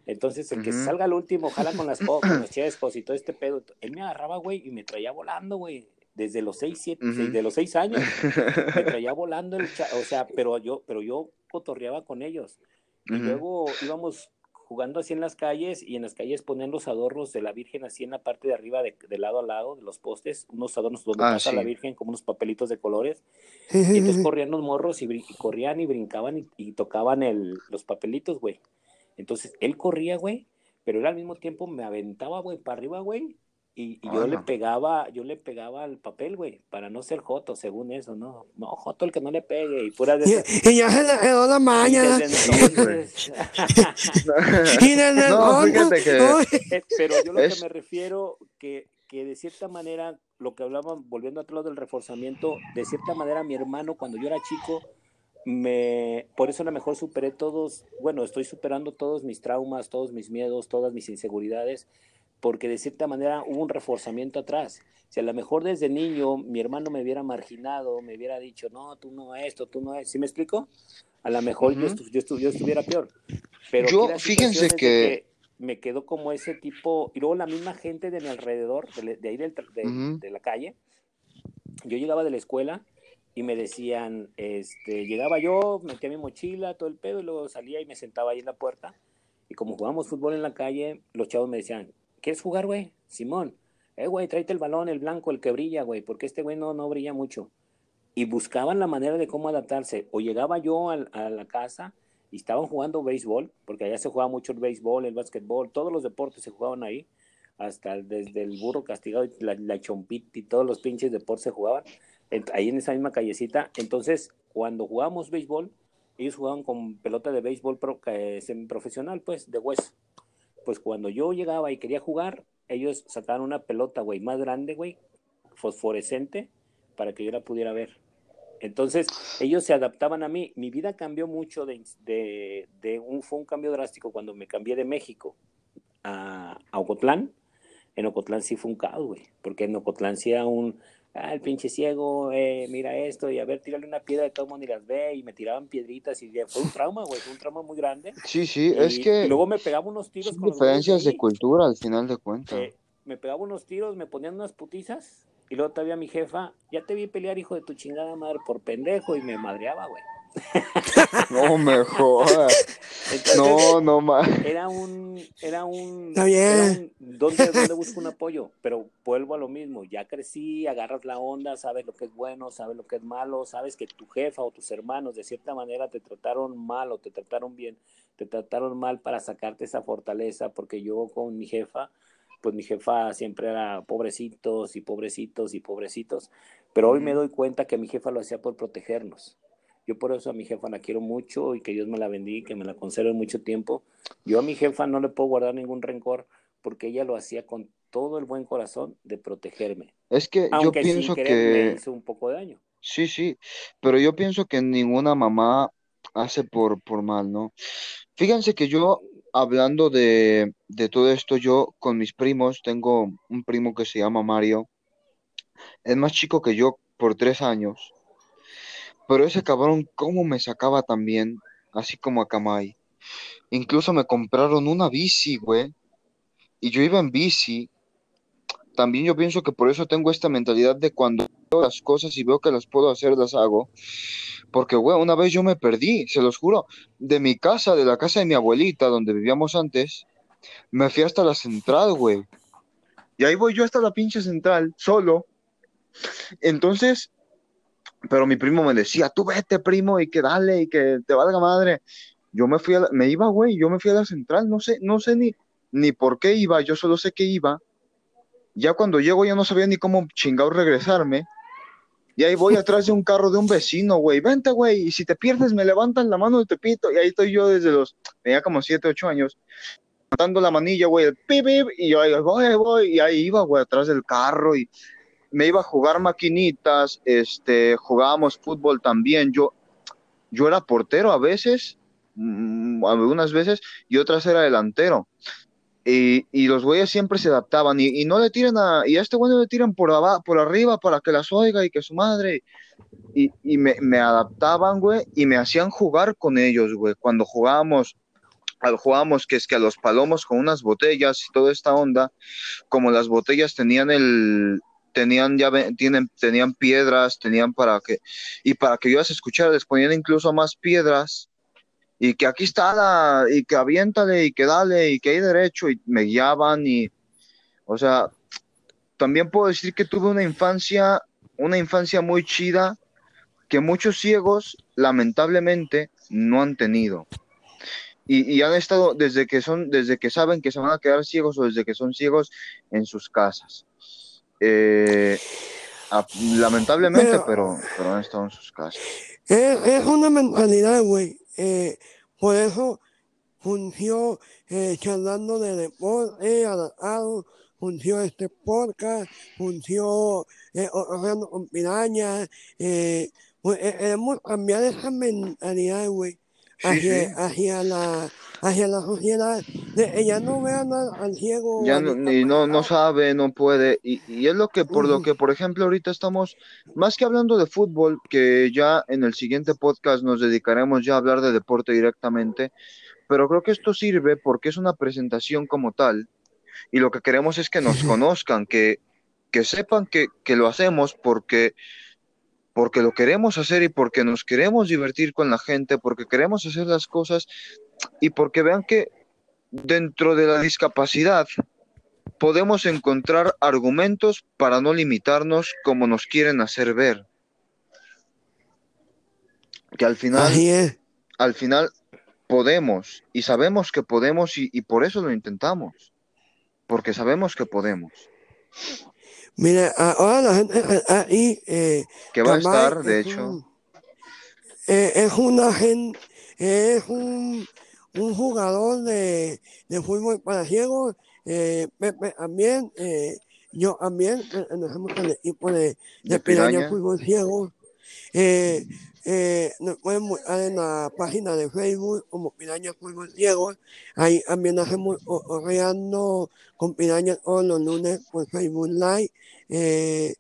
Entonces, el que salga al último, ojalá con las, po- con las chescos y todo este pedo. Él me agarraba, güey, y me traía volando, güey. Desde los seis, siete, de los seis años. Me traía volando el cha- o sea, pero yo, pero yo cotorreaba con ellos. Y luego íbamos jugando así en las calles y en las calles ponían los adornos de la Virgen así en la parte de arriba, de, de lado a lado, de los postes, unos adornos donde
Ah,
pasa la. Virgen, como unos papelitos de colores. Y entonces corrían los morros y corrían y brincaban y, y tocaban el, los papelitos, güey. Entonces él corría, güey, pero él al mismo tiempo me aventaba, güey, para arriba, güey. Y, y yo le pegaba, yo le pegaba al papel, güey, para no ser joto, según eso, ¿no? No, joto el que no le pegue, y puras de.
Y, y ya se le quedó la maña. Y desde
No,
entonces-
fíjate que-
Eh, pero yo lo
Es-
que me refiero, que, que de cierta manera, lo que hablaban, volviendo a lo del reforzamiento, de cierta manera mi hermano, cuando yo era chico, me, por eso a lo mejor superé todos, bueno, estoy superando todos mis traumas, todos mis miedos, todas mis inseguridades, porque de cierta manera hubo un reforzamiento atrás. Si a lo mejor desde niño mi hermano me hubiera marginado, me hubiera dicho, no, tú no esto, tú no es, ¿sí me explico? A lo mejor yo,
Ujú.
estu- yo, estu- yo estuviera peor. Pero
Yo, fíjense
de
que-
me quedó como ese tipo, y luego la misma gente de mi alrededor, de, de ahí del de,
Ujú.
de la calle, yo llegaba de la escuela y me decían, este, llegaba yo, metía mi mochila, todo el pedo, y luego salía y me sentaba ahí en la puerta, y como jugábamos fútbol en la calle, los chavos me decían, ¿quieres jugar, güey? Simón, eh, güey, tráete el balón, el blanco, el que brilla, güey, porque este güey no, no brilla mucho. Y buscaban la manera de cómo adaptarse. O llegaba yo a, la casa y estaban jugando béisbol, porque allá se jugaba mucho el béisbol, el básquetbol, todos los deportes se jugaban ahí, hasta desde el burro castigado, la, la chompita y todos los pinches deportes se jugaban ahí en esa misma callecita. Entonces, cuando jugábamos béisbol, ellos jugaban con pelota de béisbol pro, es profesional, pues, de hueso. Pues cuando yo llegaba y quería jugar, ellos sacaban una pelota, güey, más grande, güey, fosforescente, para que yo la pudiera ver. Entonces, ellos se adaptaban a mí. Mi vida cambió mucho de, de, de un, fue un cambio drástico cuando me cambié de México a, a Ocotlán. En Ocotlán sí fue un caos, güey, porque en Ocotlán sí era un, ah, el pinche ciego, eh, mira esto, y a ver, tírale una piedra de todo mundo y las ve, y me tiraban piedritas, y fue un trauma, güey, fue un trauma muy grande.
Sí, sí,
Y
es que
luego me pegaba unos tiros con los
diferencias de
ahí.
cultura al final de cuentas.
Eh, me pegaba unos tiros, me ponían unas putizas y luego todavía mi jefa, ya te vi pelear, hijo de tu chingada madre, por pendejo y me madreaba, güey.
No me jodas.
Entonces,
No, no más.
era un, era un,
Está bien.
era un- ¿dónde, dónde busco un apoyo? Pero vuelvo a lo mismo, ya crecí, agarras la onda, sabes lo que es bueno, sabes lo que es malo, sabes que tu jefa o tus hermanos de cierta manera te trataron mal o te trataron bien, te trataron mal para sacarte esa fortaleza, porque yo con mi jefa, pues mi jefa siempre era pobrecitos y pobrecitos y pobrecitos, pero hoy me doy cuenta que mi jefa lo hacía por protegernos. Yo por eso a mi jefa la quiero mucho y que Dios me la bendiga, que me la conserve mucho tiempo. Yo a mi jefa no le puedo guardar ningún rencor porque ella lo hacía con todo el buen corazón de protegerme.
Es que yo pienso
sin querer me
que
hizo un poco de daño.
sí, sí, pero yo pienso que ninguna mamá hace por, por mal, ¿no? Fíjense que yo, hablando de, de todo esto, yo con mis primos, tengo un primo que se llama Mario, es más chico que yo por tres años, pero ese cabrón, ¿cómo me sacaba también? Así como a Kamai. Incluso me compraron una bici, güey, y yo iba en bici. También yo pienso que por eso tengo esta mentalidad de cuando veo las cosas y veo que las puedo hacer, las hago. Porque, güey, una vez yo me perdí, se los juro, de mi casa, de la casa de mi abuelita, donde vivíamos antes, me fui hasta la central, güey. Y ahí voy yo hasta la pinche central, solo. Entonces, pero mi primo me decía, tú vete, primo, y que dale, y que te valga madre. Yo me fui a la- me iba, güey, yo me fui a la central, no sé, no sé ni, ni por qué iba, yo solo sé que iba. Ya cuando llego ya no sabía ni cómo chingado regresarme. Y ahí voy atrás de un carro de un vecino, güey. Vente, güey. Y si te pierdes, me levantan la mano y te pito. Y ahí estoy yo desde los, tenía como 7, 8 años, levantando la manilla, güey, el pip, pip, y yo ahí voy, voy. Y ahí iba, güey, atrás del carro. Y me iba a jugar maquinitas, este, jugábamos fútbol también. Yo, yo era portero a veces, mm, algunas veces, y otras era delantero. Y, los güeyes siempre se adaptaban y, no le tiran a, y a este güey no le tiran por, aba- por arriba para que las oiga y que su madre. Y, y me adaptaban, güey, y me hacían jugar con ellos, güey. Cuando jugábamos, al- jugábamos que es que a los palomos con unas botellas y toda esta onda, como las botellas tenían el, tenían ya, tienen, tenían piedras, tenían para que, y para que yo las escuchara, les ponían incluso más piedras y que aquí está y que aviéntale, y que dale, y que hay derecho, y me guiaban, y, o sea, también puedo decir que tuve una infancia, una infancia muy chida, que muchos ciegos, lamentablemente, no han tenido. Y, y han estado desde que son, desde que saben que se van a quedar ciegos o desde que son ciegos en sus casas. Eh, a- lamentablemente,
Pero-
pero, pero han estado en sus casas.
Es, es una mentalidad, güey. Eh, por eso funcionó eh, charlando de deporte, adaptado, funcionó este podcast, funcionó eh, hablando con pirañas. Eh, pues, eh, queremos cambiar esa mentalidad, güey,
Sí,
hacia,
sí.
hacia, la, hacia la sociedad. De ya no vean al, al ciego.
ya no, ni- no, no sabe, no puede, y, y es lo que, por lo
Ujú.
que, por ejemplo, ahorita estamos, más que hablando de fútbol, que ya en el siguiente podcast nos dedicaremos ya a hablar de deporte directamente, pero creo que esto sirve porque es una presentación como tal, y lo que queremos es que nos conozcan, que, que sepan que, que lo hacemos porque, porque lo queremos hacer y porque nos queremos divertir con la gente, porque queremos hacer las cosas y porque vean que dentro de la discapacidad podemos encontrar argumentos para no limitarnos como nos quieren hacer ver. Que al final, al final podemos y sabemos que podemos y, y por eso lo intentamos, porque sabemos que podemos,
Mira, ahora la gente ahí, eh,
que va a estar, de
es
hecho,
un- eh, es una gen- es un, un jugador de, de fútbol para ciegos. Eh, Pepe también, eh, yo también pertenecemos al equipo de, de
de
Piraña. Fútbol Ciego. Eh, eh, nos pueden buscar en la página de Facebook como Piraña Fútbol Ciego. Ahí también hacemos orreando con Piraña todos los lunes por Facebook Live. Eh,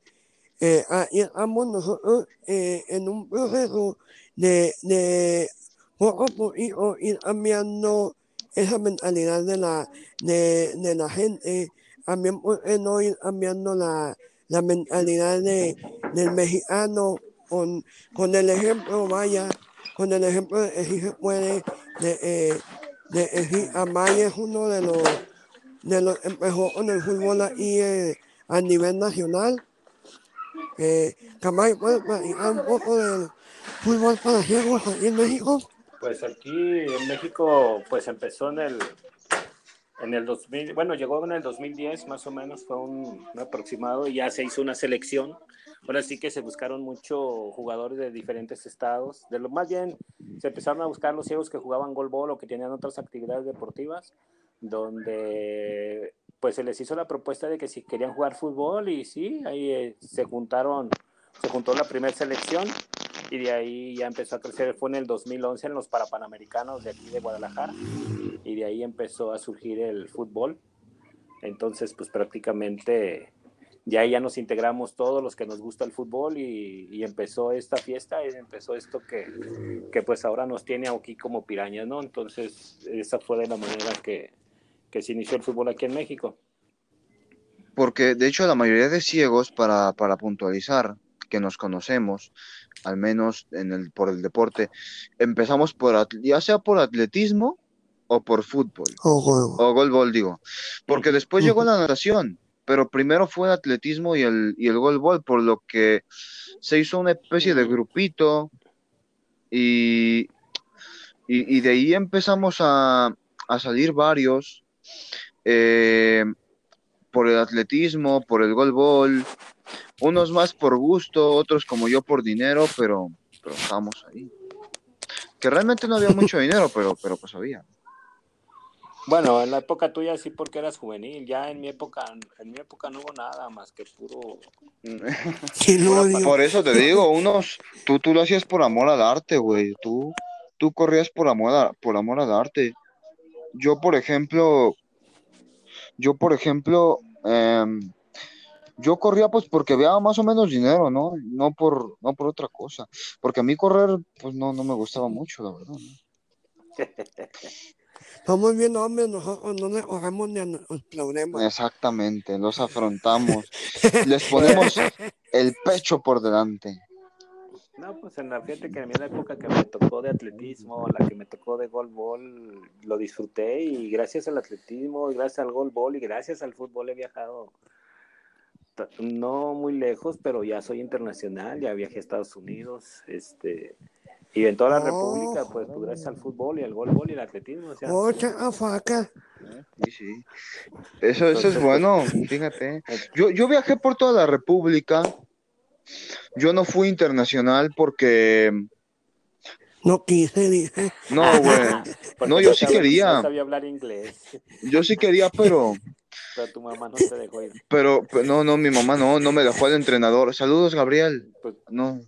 eh, ahí estamos nosotros eh, en un proceso de, de poco a poquito ir cambiando esa mentalidad de la, de, de la gente, también por no ir cambiando la, la mentalidad de, del mexicano con, con el ejemplo, vaya, con el ejemplo de se puede, de, eh, de Amaya es uno de los, de los empezó con el fútbol ahí eh, a nivel nacional. Eh, Camay, ¿puedes platicar un poco del fútbol para ciegos aquí en México?
Pues aquí en México, pues empezó en el, en el 2000, bueno, llegó en el 2010 más o menos, fue un, un aproximado y ya se hizo una selección. Ahora sí que se buscaron mucho jugadores de diferentes estados. De lo más bien, se empezaron a buscar los ciegos que jugaban golbol o que tenían otras actividades deportivas, donde pues se les hizo la propuesta de que si querían jugar fútbol y sí, ahí eh, se juntaron, se juntó la primera selección y de ahí ya empezó a crecer. Fue en el 2011 en los Parapanamericanos de aquí de Guadalajara y de ahí empezó a surgir el fútbol. Entonces, pues prácticamente ya ya nos integramos todos los que nos gusta el fútbol y, y empezó esta fiesta y empezó esto que, que pues ahora nos tiene aquí como pirañas, ¿no? Entonces, esa fue de la manera que, que se inició el fútbol aquí en México.
porque de hecho la mayoría de ciegos, para, para puntualizar, que nos conocemos, al menos en el, por el deporte, empezamos por, ya sea por atletismo o por fútbol.
Ojo,
O golbol, digo. Porque después llegó la natación, pero primero fue el atletismo y el, y el golbol, por lo que se hizo una especie de grupito y, y, y de ahí empezamos a, a salir varios eh, por el atletismo, por el golbol, unos más por gusto, otros como yo por dinero, pero, pero estábamos ahí. Que realmente no había mucho dinero, pero, pero pues había.
Bueno, en la época tuya sí porque eras juvenil, ya en mi época, en mi época no hubo nada más que puro
no,
Por eso te digo, unos, tú, tú lo hacías por amor al arte, güey. Tú, tú corrías por amor, a- por amor al arte. Yo, por ejemplo, yo por ejemplo, em, yo corría pues porque había más o menos dinero, ¿no? No por, no por otra cosa. Porque a mí correr, pues no, no me gustaba mucho, la verdad.
Somos bien hombres, nosotros no le cogemos ni a los problemas.
Exactamente, los afrontamos. Les ponemos el pecho por delante.
No, pues en la fíjate que a mí la época que me tocó de atletismo, la que me tocó de golbol, lo disfruté y gracias al atletismo, gracias al golbol y gracias al fútbol he viajado no muy lejos, pero ya soy internacional, ya viajé a Estados Unidos, este, y en toda la
Oh,
República, pues, pues, gracias al fútbol y al golbol y al atletismo, o sea,
Oh, chaca faca.
Sí, sí. Eso, eso es
Entonces,
bueno, fíjate. Yo, yo viajé por toda la República. Yo no fui internacional porque...
No quise, dije.
No, güey. No, yo sí
sabía-
quería.
No sabía hablar inglés,
Yo sí quería, pero...
pero tu mamá no te dejó ir.
Pero, pero no, no, mi mamá no, no me dejó el entrenador. Saludos, Gabriel.
Pues,
No.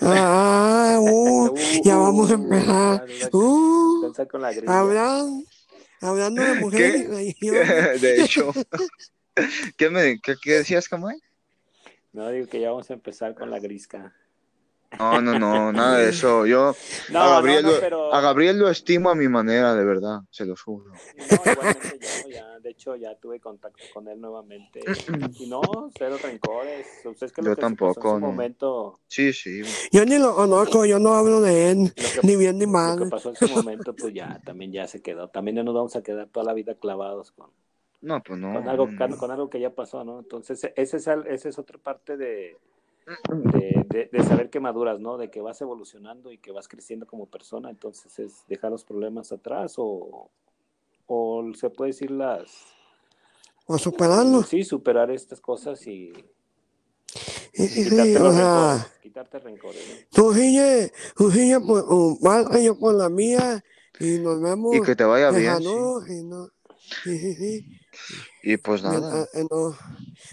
Ah, uh, ya vamos a empezar. Uh,
Pensar con la grilla.
hablan, hablando de mujeres.
De hecho. ¿Qué, me, qué, qué decías, Kamai?
No, digo que ya vamos a empezar con la grisca.
No, no, no, nada de eso. Yo
No,
a, Gabriel,
no, no,
lo-
pero...
a Gabriel lo estimo a mi manera, de verdad, se lo juro.
No, igualmente yo, ya, de hecho, ya tuve contacto con él nuevamente. Y no, cero rencores. Ustedes que
Yo
lo que
tampoco,
en su
no.
momento,
Sí, sí.
Yo ni lo conozco, yo no hablo de él,
que,
ni bien ni
lo que
mal.
pasó en su momento, pues ya, también ya se quedó. También no nos vamos a quedar toda la vida clavados con,
No, pues no.
con algo,
no,
con,
no.
con algo que ya pasó, ¿no? Entonces, esa es, esa es otra parte de, de, de- de saber que maduras, ¿no? De que vas evolucionando y que vas creciendo como persona. Entonces, es dejar los problemas atrás o, o se puede decir las...
O superarlo.
Sí, superar estas cosas y
Sí, sí, sí,
quitarte
o
los
sea,
rencores. Quitarte rencores, ¿no?
tú sigue, tú sigue por tu parte, yo por la mía, y nos vemos
Y que te vaya bien, sí.
y no, sí, sí, sí.
Y pues nada.
Mientras eh, no,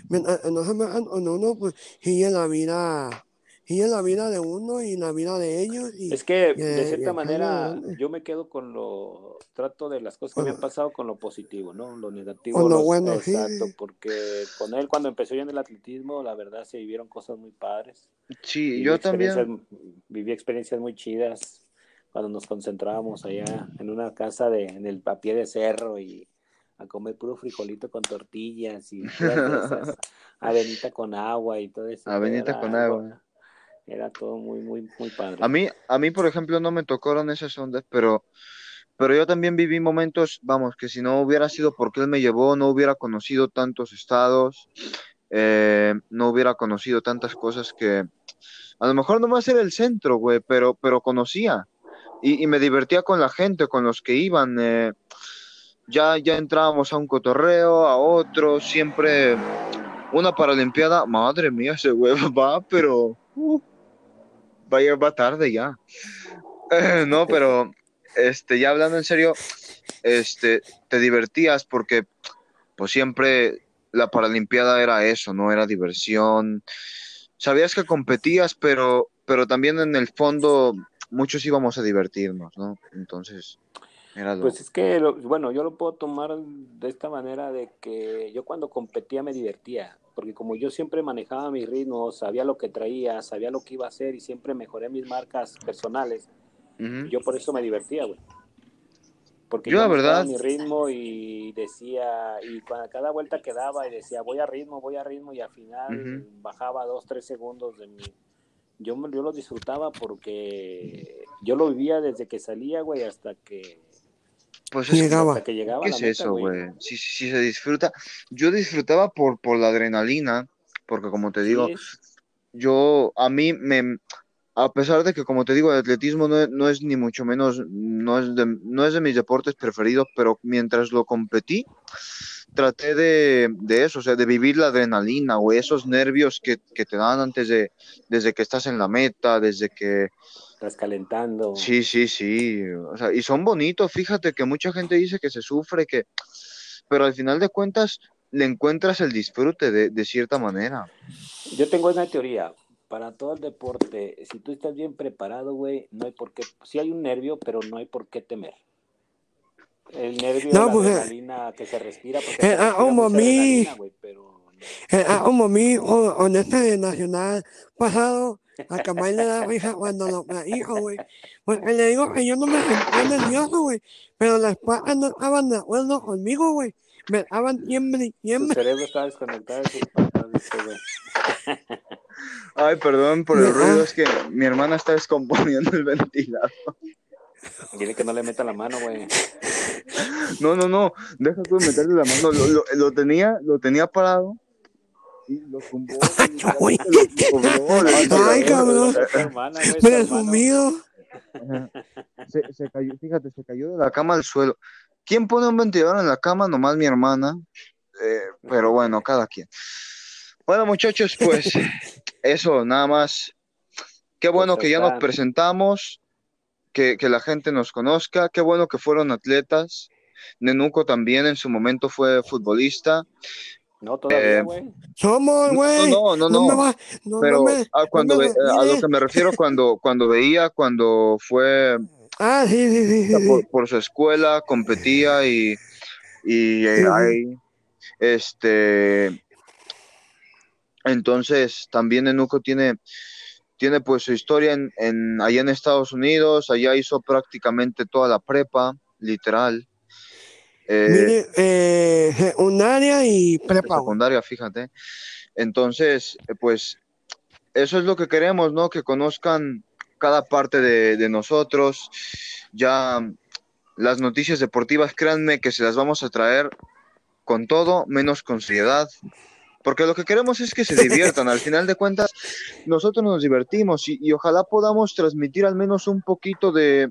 mientras eh, no se metan con uno, pues sigue la vida, sigue la vida de uno y la vida de ellos. Y,
Es que
y,
de
y
cierta manera yo me quedo con lo, trato de las cosas que me han pasado con lo positivo, ¿no? Lo negativo,
con lo
los-
bueno,
exacto,
sí.
porque con él cuando empezó yo en el atletismo, la verdad se vivieron cosas muy padres.
Sí,
Viví
yo también.
viví experiencias muy chidas cuando nos concentrábamos allá en una casa de, en el a pie de cerro y a comer puro frijolito con tortillas y esas, avenita con agua y todo eso.
Avenita
era
con agua.
Era todo muy, muy, muy padre.
A mí, a mí, por ejemplo, no me tocaron esas ondas, pero, pero yo también viví momentos, vamos, que si no hubiera sido porque él me llevó, no hubiera conocido tantos estados, eh, no hubiera conocido tantas cosas que a lo mejor no va a ser el centro, güey, pero, pero conocía y, y me divertía con la gente, con los que iban. eh, ya, ya entrábamos a un cotorreo, a otro, siempre una paralimpiada. Madre mía, ese güey va, pero uh, va tarde ya. Eh, no, pero este, ya hablando en serio, este, te divertías porque pues siempre la paralimpiada era eso, no era diversión. Sabías que competías, pero, pero también en el fondo muchos íbamos a divertirnos, ¿no? Entonces, era.
Pues es que, lo- bueno, yo lo puedo tomar de esta manera de que yo cuando competía me divertía, porque como yo siempre manejaba mis ritmos, sabía lo que traía, sabía lo que iba a hacer y siempre mejoré mis marcas personales, yo por eso me divertía, güey. Porque
Yo, la verdad-
mi ritmo y decía, y cuando cada vuelta que daba y decía, voy a ritmo, voy a ritmo, y al final bajaba dos, tres segundos de mi... Yo, yo lo disfrutaba porque yo lo vivía desde que salía, güey, hasta que,
Pues es que-
Llegaba.
hasta que llegaba
¿Qué es
meta,
eso, güey? Si, si, si se disfruta. Yo disfrutaba por, por la adrenalina, porque como te digo,
es-
yo, a mí me, a pesar de que, como te digo, el atletismo no, es- no es ni mucho menos, no es de, no es de mis deportes preferidos, pero mientras lo competí, traté de, de eso, o sea, de vivir la adrenalina, güey, esos nervios que, que te dan antes de, desde que estás en la meta, desde que,
estás calentando.
sí, sí, sí, o sea, y son bonitos, fíjate que mucha gente dice que se sufre, que, pero al final de cuentas le encuentras el disfrute de, de cierta manera.
Yo tengo una teoría. Para todo el deporte, si tú estás bien preparado, güey, no hay por qué. Sí hay un nervio, pero no hay por qué temer. El nervio,
No,
la
pues,
adrenalina que se respira. Porque
eh,
se
ah,
respira
como
mucha
a mí.
adrenalina, güey, pero...
Eh, ah, como a mí, o, o en este nacional pasado, a Camay le da risa cuando lo dijo, güey. Porque le digo que yo no me sentía nervioso, güey. Pero las patas no estaban de acuerdo conmigo, güey. Me estaban tiemble y
Su
tiemble.
cerebro está desconectado de sus patas, güey.
Ay, perdón por el ruido, es que mi hermana está descomponiendo el ventilador.
Dile que no le meta la mano, güey.
No, no, no, deja tú de meterle la mano. Lo, lo- lo tenía, lo tenía parado y lo tumbó.
Ay, cabrón. Presumido.
Se, se cayó, fíjate, se cayó de la cama al suelo. ¿Quién pone un ventilador en la cama? Nomás mi hermana. Eh, pero bueno, cada quien. Bueno, muchachos, pues eso, nada más. Qué bueno que ya nos presentamos, que, que la gente nos conozca, qué bueno que fueron atletas. Nenuco también en su momento fue futbolista.
No, todavía,
Eh,
güey.
Somos,
No,
güey.
no, no,
No me
no.
va- no,
Pero
no me-
a, cuando
no me
ve- a lo que me refiero cuando, cuando veía, cuando fue
Ah, sí, sí, sí, sí.
por, por su escuela, competía y, y eh, ahí, este, entonces también Enuco tiene, tiene pues su historia en, en, allá en Estados Unidos, allá hizo prácticamente toda la prepa, literal, eh,
Mire, eh, secundaria y prepa,
secundaria, fíjate. Entonces, eh, pues eso es lo que queremos, ¿no? Que conozcan cada parte de, de nosotros. Ya las noticias deportivas, créanme que se las vamos a traer con todo, menos con seriedad. Porque lo que queremos es que se diviertan. Al final de cuentas, nosotros nos divertimos y, y ojalá podamos transmitir al menos un poquito de,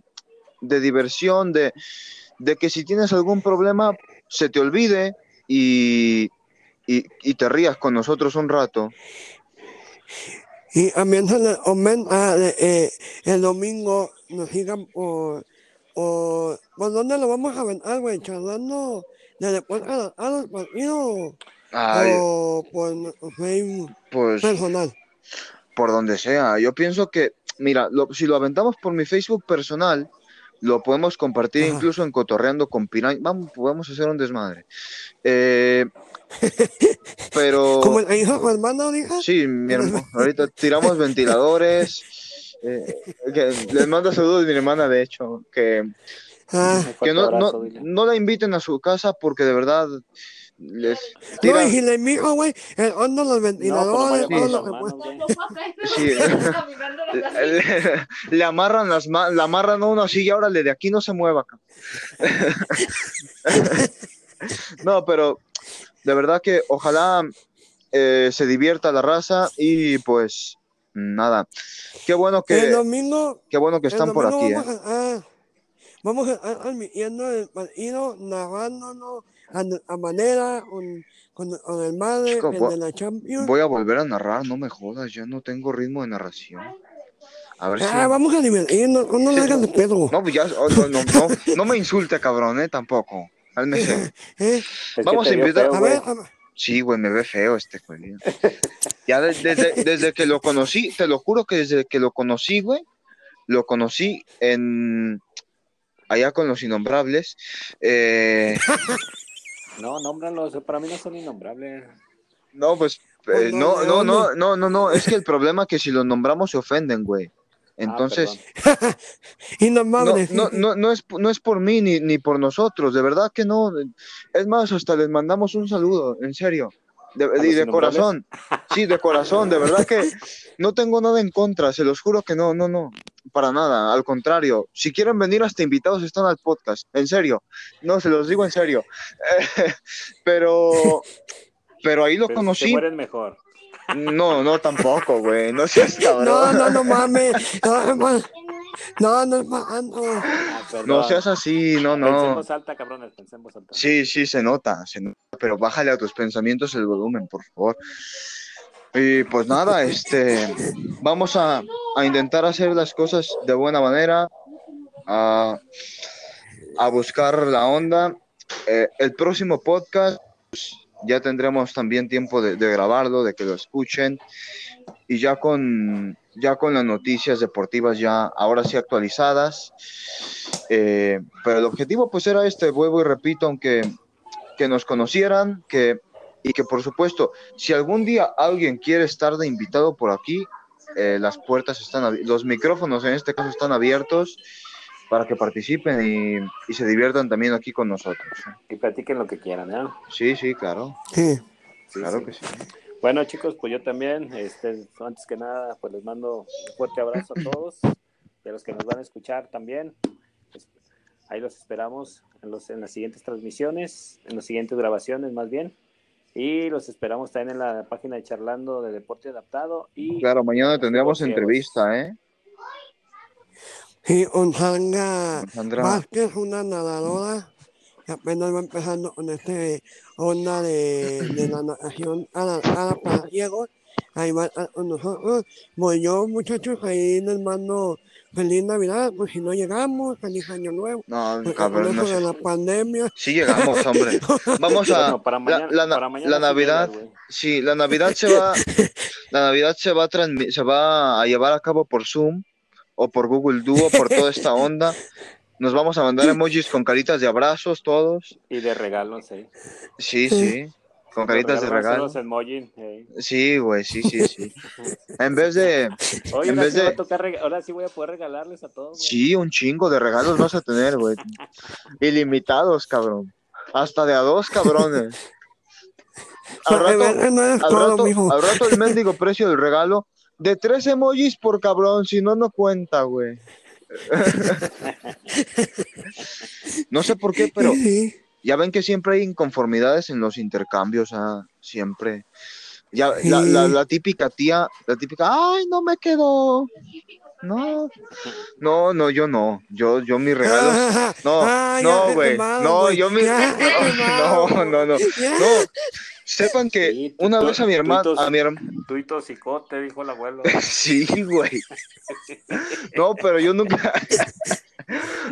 de diversión, de, de que si tienes algún problema, se te olvide y, y, y te rías con nosotros un rato.
Y comenta de, eh, el domingo nos sigan por, por, ¿por dónde lo vamos a aventar, güey? Charlando de después a, a los partidos
Ay,
o por Facebook
pues
personal.
por donde sea. Yo pienso que, mira, lo- si lo aventamos por mi Facebook personal, lo podemos compartir incluso en Cotorreando con Piraña. Vamos, podemos hacer un desmadre. Eh, pero
Como el hijo hermana, hija.
sí, mi hermano, ahorita tiramos ventiladores. eh, que les mando saludos mi hermana, de hecho, que,
Ah,
que no, no, no la inviten a su casa porque de verdad les
no,
tira,
y le mijo, güey, el horno, los ventiladores,
Sí.
todo lo.
Sí. le, le amarran las ma- le amarran a uno así y órale, de aquí no se mueva. no, pero de verdad que ojalá eh, se divierta la raza y pues nada. Qué bueno
El
que
domingo,
qué bueno que están por aquí,
vamos
¿eh?
a, ah, vamos a transmitiendo el partido, narrándonos a manera, con, con, con el madre,
Chico,
el
voy-
de la Champions.
Voy a volver a narrar, no me jodas, ya no tengo ritmo de narración. A ver si
Ah, vamos a divertirnos, no
Sí,
le hagas de pedo.
No, pues ya, oh, no, no, no, no me insulte, cabrón, eh, tampoco. Cálmese.
¿Eh?
Vamos a invitar-
feo,
A ver, a ver.
Sí, güey, me ve feo este güey. Ya de- desde, desde que lo conocí, te lo juro que desde que lo conocí, güey, lo conocí en allá con los innombrables. Eh,
No, nómbralos. Para mí no son innombrables.
no, pues
Pues
eh,
no,
no,
¿de
no, no, no, no, no, es que el problema es que si los nombramos se ofenden, güey. Entonces,
Ah,
no, no, no, no es, no es por mí ni, ni por nosotros, de verdad que no. Es más, hasta les mandamos un saludo, en serio. De, de corazón. Sí, de corazón, de verdad que no tengo nada en contra, se los juro que no, no, no, para nada, al contrario. Si quieren venir hasta invitados están al podcast, en serio. No, se los digo en serio. pero, pero ahí lo
Pero
conocí.
se mueren mejor.
No, no, tampoco, güey, no seas
no,
cabrón.
no, no mames. No, no, no, no tanto.
Ah, perdón.
No seas así, no, no.
Pensemos alta, cabrones. Pensemos alta.
Sí, sí, se nota, se nota, pero bájale a tus pensamientos el volumen, por favor. Y pues nada, este, vamos a, a intentar hacer las cosas de buena manera, a, a buscar la onda. Eh, el próximo podcast, pues, ya tendremos también tiempo de, grabarlo, de que lo escuchen y ya con, ya con las noticias deportivas ya ahora sí actualizadas. Eh, pero el objetivo pues era este, vuelvo y repito, aunque que nos conocieran, que y que por supuesto, si algún día alguien quiere estar de invitado por aquí, eh, las puertas están, los micrófonos en este caso están abiertos para que participen y, y se diviertan también aquí con nosotros.
Y platiquen lo que quieran, ¿eh?
Sí, sí, claro,
Sí.
Sí,
claro
sí.
que sí.
Bueno, chicos, pues yo también, este, antes que nada, pues les mando un fuerte abrazo a todos, y a los que nos van a escuchar también. Pues, ahí los esperamos en, los, en las siguientes transmisiones, en las siguientes grabaciones más bien. Y los esperamos también en la página de Charlando de Deporte Adaptado. Y
Claro, mañana tendríamos
Ciegos.
entrevista, ¿eh?
Sí, Onsanga
Sandra.
Vázquez, una nadadora que apenas va empezando con este onda de, de la natación adaptada para ciegos. Ahí va a estar con nosotros. Yo, muchachos, ahí les mando feliz Navidad, pues si no llegamos, feliz Año Nuevo.
No, cabrón, no
de
sé.
la pandemia,
Sí llegamos, hombre. Vamos a
Bueno, para mañana,
la, la-
para mañana
la
sí
Navidad, sí, la Navidad se va, la Navidad se va a se va a llevar a cabo por Zoom o por Google Duo, por toda esta onda. Nos vamos a mandar emojis con caritas de abrazos todos.
Y de regalos, ¿eh?
Sí, sí, con caritas de regalo.
Los emojis, ¿eh?
Sí, güey, sí, sí, sí. En vez de,
Oye,
En
ahora
vez
sí,
de-
a tocar rega- ahora sí voy a poder regalarles a todos.
sí, un chingo de regalos vas a tener, güey. Ilimitados, cabrón. Hasta de a dos, cabrones. Al rato,
veces no es
al
todo,
rato,
mijo.
al rato el mendigo precio del regalo de tres emojis por cabrón, si no, no cuenta, güey. No sé por qué, pero ya ven que siempre hay inconformidades en los intercambios, ah, siempre. Ya, la, la, la típica tía, la típica, ay, no me quedó. No, no, no, yo no. Yo, yo mis regalos. No,
Ah,
no, güey. No, yo mi. No, no, no.
Ya.
No. Sepan que
Sí,
una vez a mi hermano, a mi hermano,
Tuito cicote, dijo el abuelo.
sí, güey. No, pero yo nunca,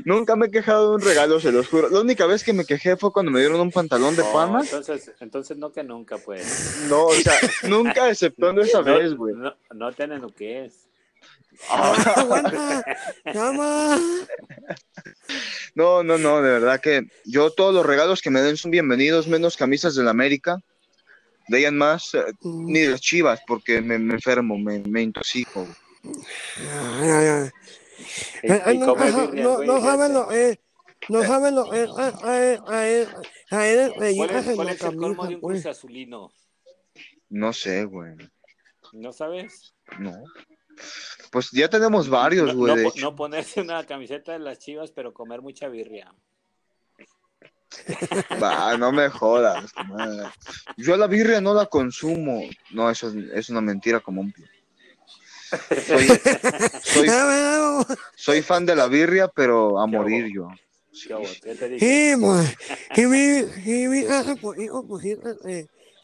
nunca me he quejado de un regalo, se los juro. La única vez que me quejé fue cuando me dieron un pantalón de
No, entonces, entonces no que nunca, pues.
No, o sea, nunca exceptuando esa
No,
vez, güey.
no, no tienen lo que es.
Aguanta, llama.
No, no, no, de verdad que yo todos los regalos que me den son bienvenidos, menos camisas de la América. De ahí en más, eh, ni de las chivas, porque me, me enfermo, me, me intoxico.
Eh, eh, no, no, no saben lo eh, no saben lo eh, a a a él
¿Cuál es, es el colmo de
camisa
un cruz azulino?
No sé, güey.
¿No sabes?
No. Pues ya tenemos varios, güey.
no no ponerse una camiseta de las chivas, pero comer mucha birria.
Va, no me jodas. madre. Yo la birria no la consumo. No, eso es, es una mentira como un pie. Soy, fan de la birria, pero a
Qué
morir yo.
¿Qué hubo? ¿Qué te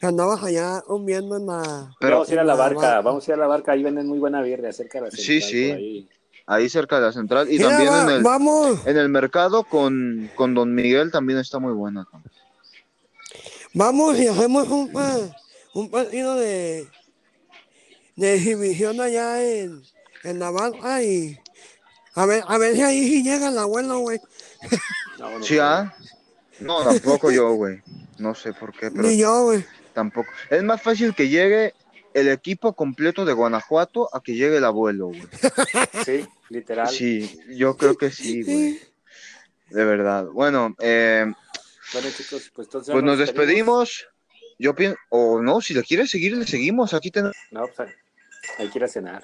Sí, sí, andabas allá comiendo en la...
Pero
vamos a ir a la barca,
barca.
vamos a ir a la barca, ahí venden muy buena birria cerca de la
Sí,
central,
sí.
por ahí.
ahí cerca de la central y
Mira,
también
va-
en el,
Vamos,
en el mercado con, con Don Miguel también está muy buena.
vamos y hacemos un, un partido de, de exhibición allá en, en la barca y a ver, a ver si ahí sí llega el abuelo, güey.
No, bueno,
¿Sí, ah? No, tampoco yo, güey. No sé por qué, pero
Ni yo, güey.
Tampoco. Es más fácil que llegue el equipo completo de Guanajuato a que llegue el abuelo, güey.
Sí, literal.
Sí, yo creo que sí, güey. De verdad. Bueno, eh,
Bueno, chicos, pues entonces.
pues nos despedimos. Yo pienso, o no, si le quieres seguir, le seguimos. Aquí tenemos.
No, pues hay que ir a cenar.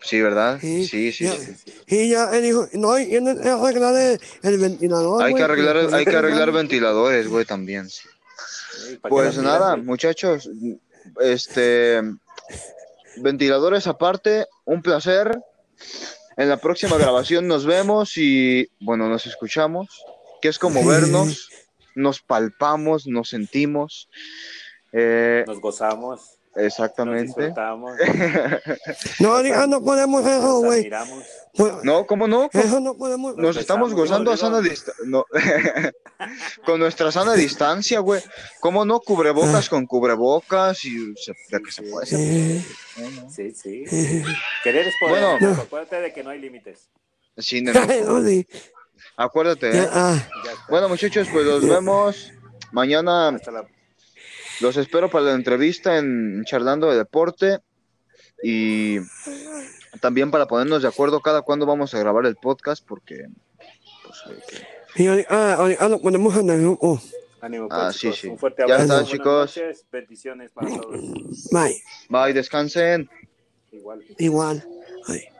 Sí, ¿verdad?
Sí,
Sí, sí,
ya.
sí.
Y ya él dijo, no, y tienes que arreglar el, el ventilador.
Hay que arreglar, hay que arreglar ventiladores, güey, también. sí.
Sí, ¿para qué
Pues nada, muchachos, este ventiladores aparte, un placer. En la próxima grabación nos vemos y bueno, nos escuchamos, que es como vernos, nos palpamos, nos sentimos. Eh,
Nos gozamos. Nos
Exactamente.
No, ahorita no podemos eso,
nos
güey. Pues,
No, ¿cómo no?
Eso no podemos.
Nos estamos
besamos,
gozando a sana distancia. No. con nuestra sana distancia, güey. ¿Cómo no? Cubrebocas con cubrebocas y se, de que se puede.
Eh,
¿no?
Sí, sí. Querer es poder.
Bueno.
Acuérdate de que no hay límites.
Sí,
no, sí.
acuérdate. ¿eh?
ah.
Bueno, muchachos, pues los vemos mañana.
Hasta la
Los espero para la entrevista en Charlando de Deporte y también para ponernos de acuerdo cada cuándo vamos a grabar el podcast porque pues,
pues,
Ah, sí, sí.
Un fuerte
Ya
abrazo.
está,
buenas
chicos.
noches, bendiciones para todos.
Bye.
Bye, descansen.
Igual.
Igual. Bye.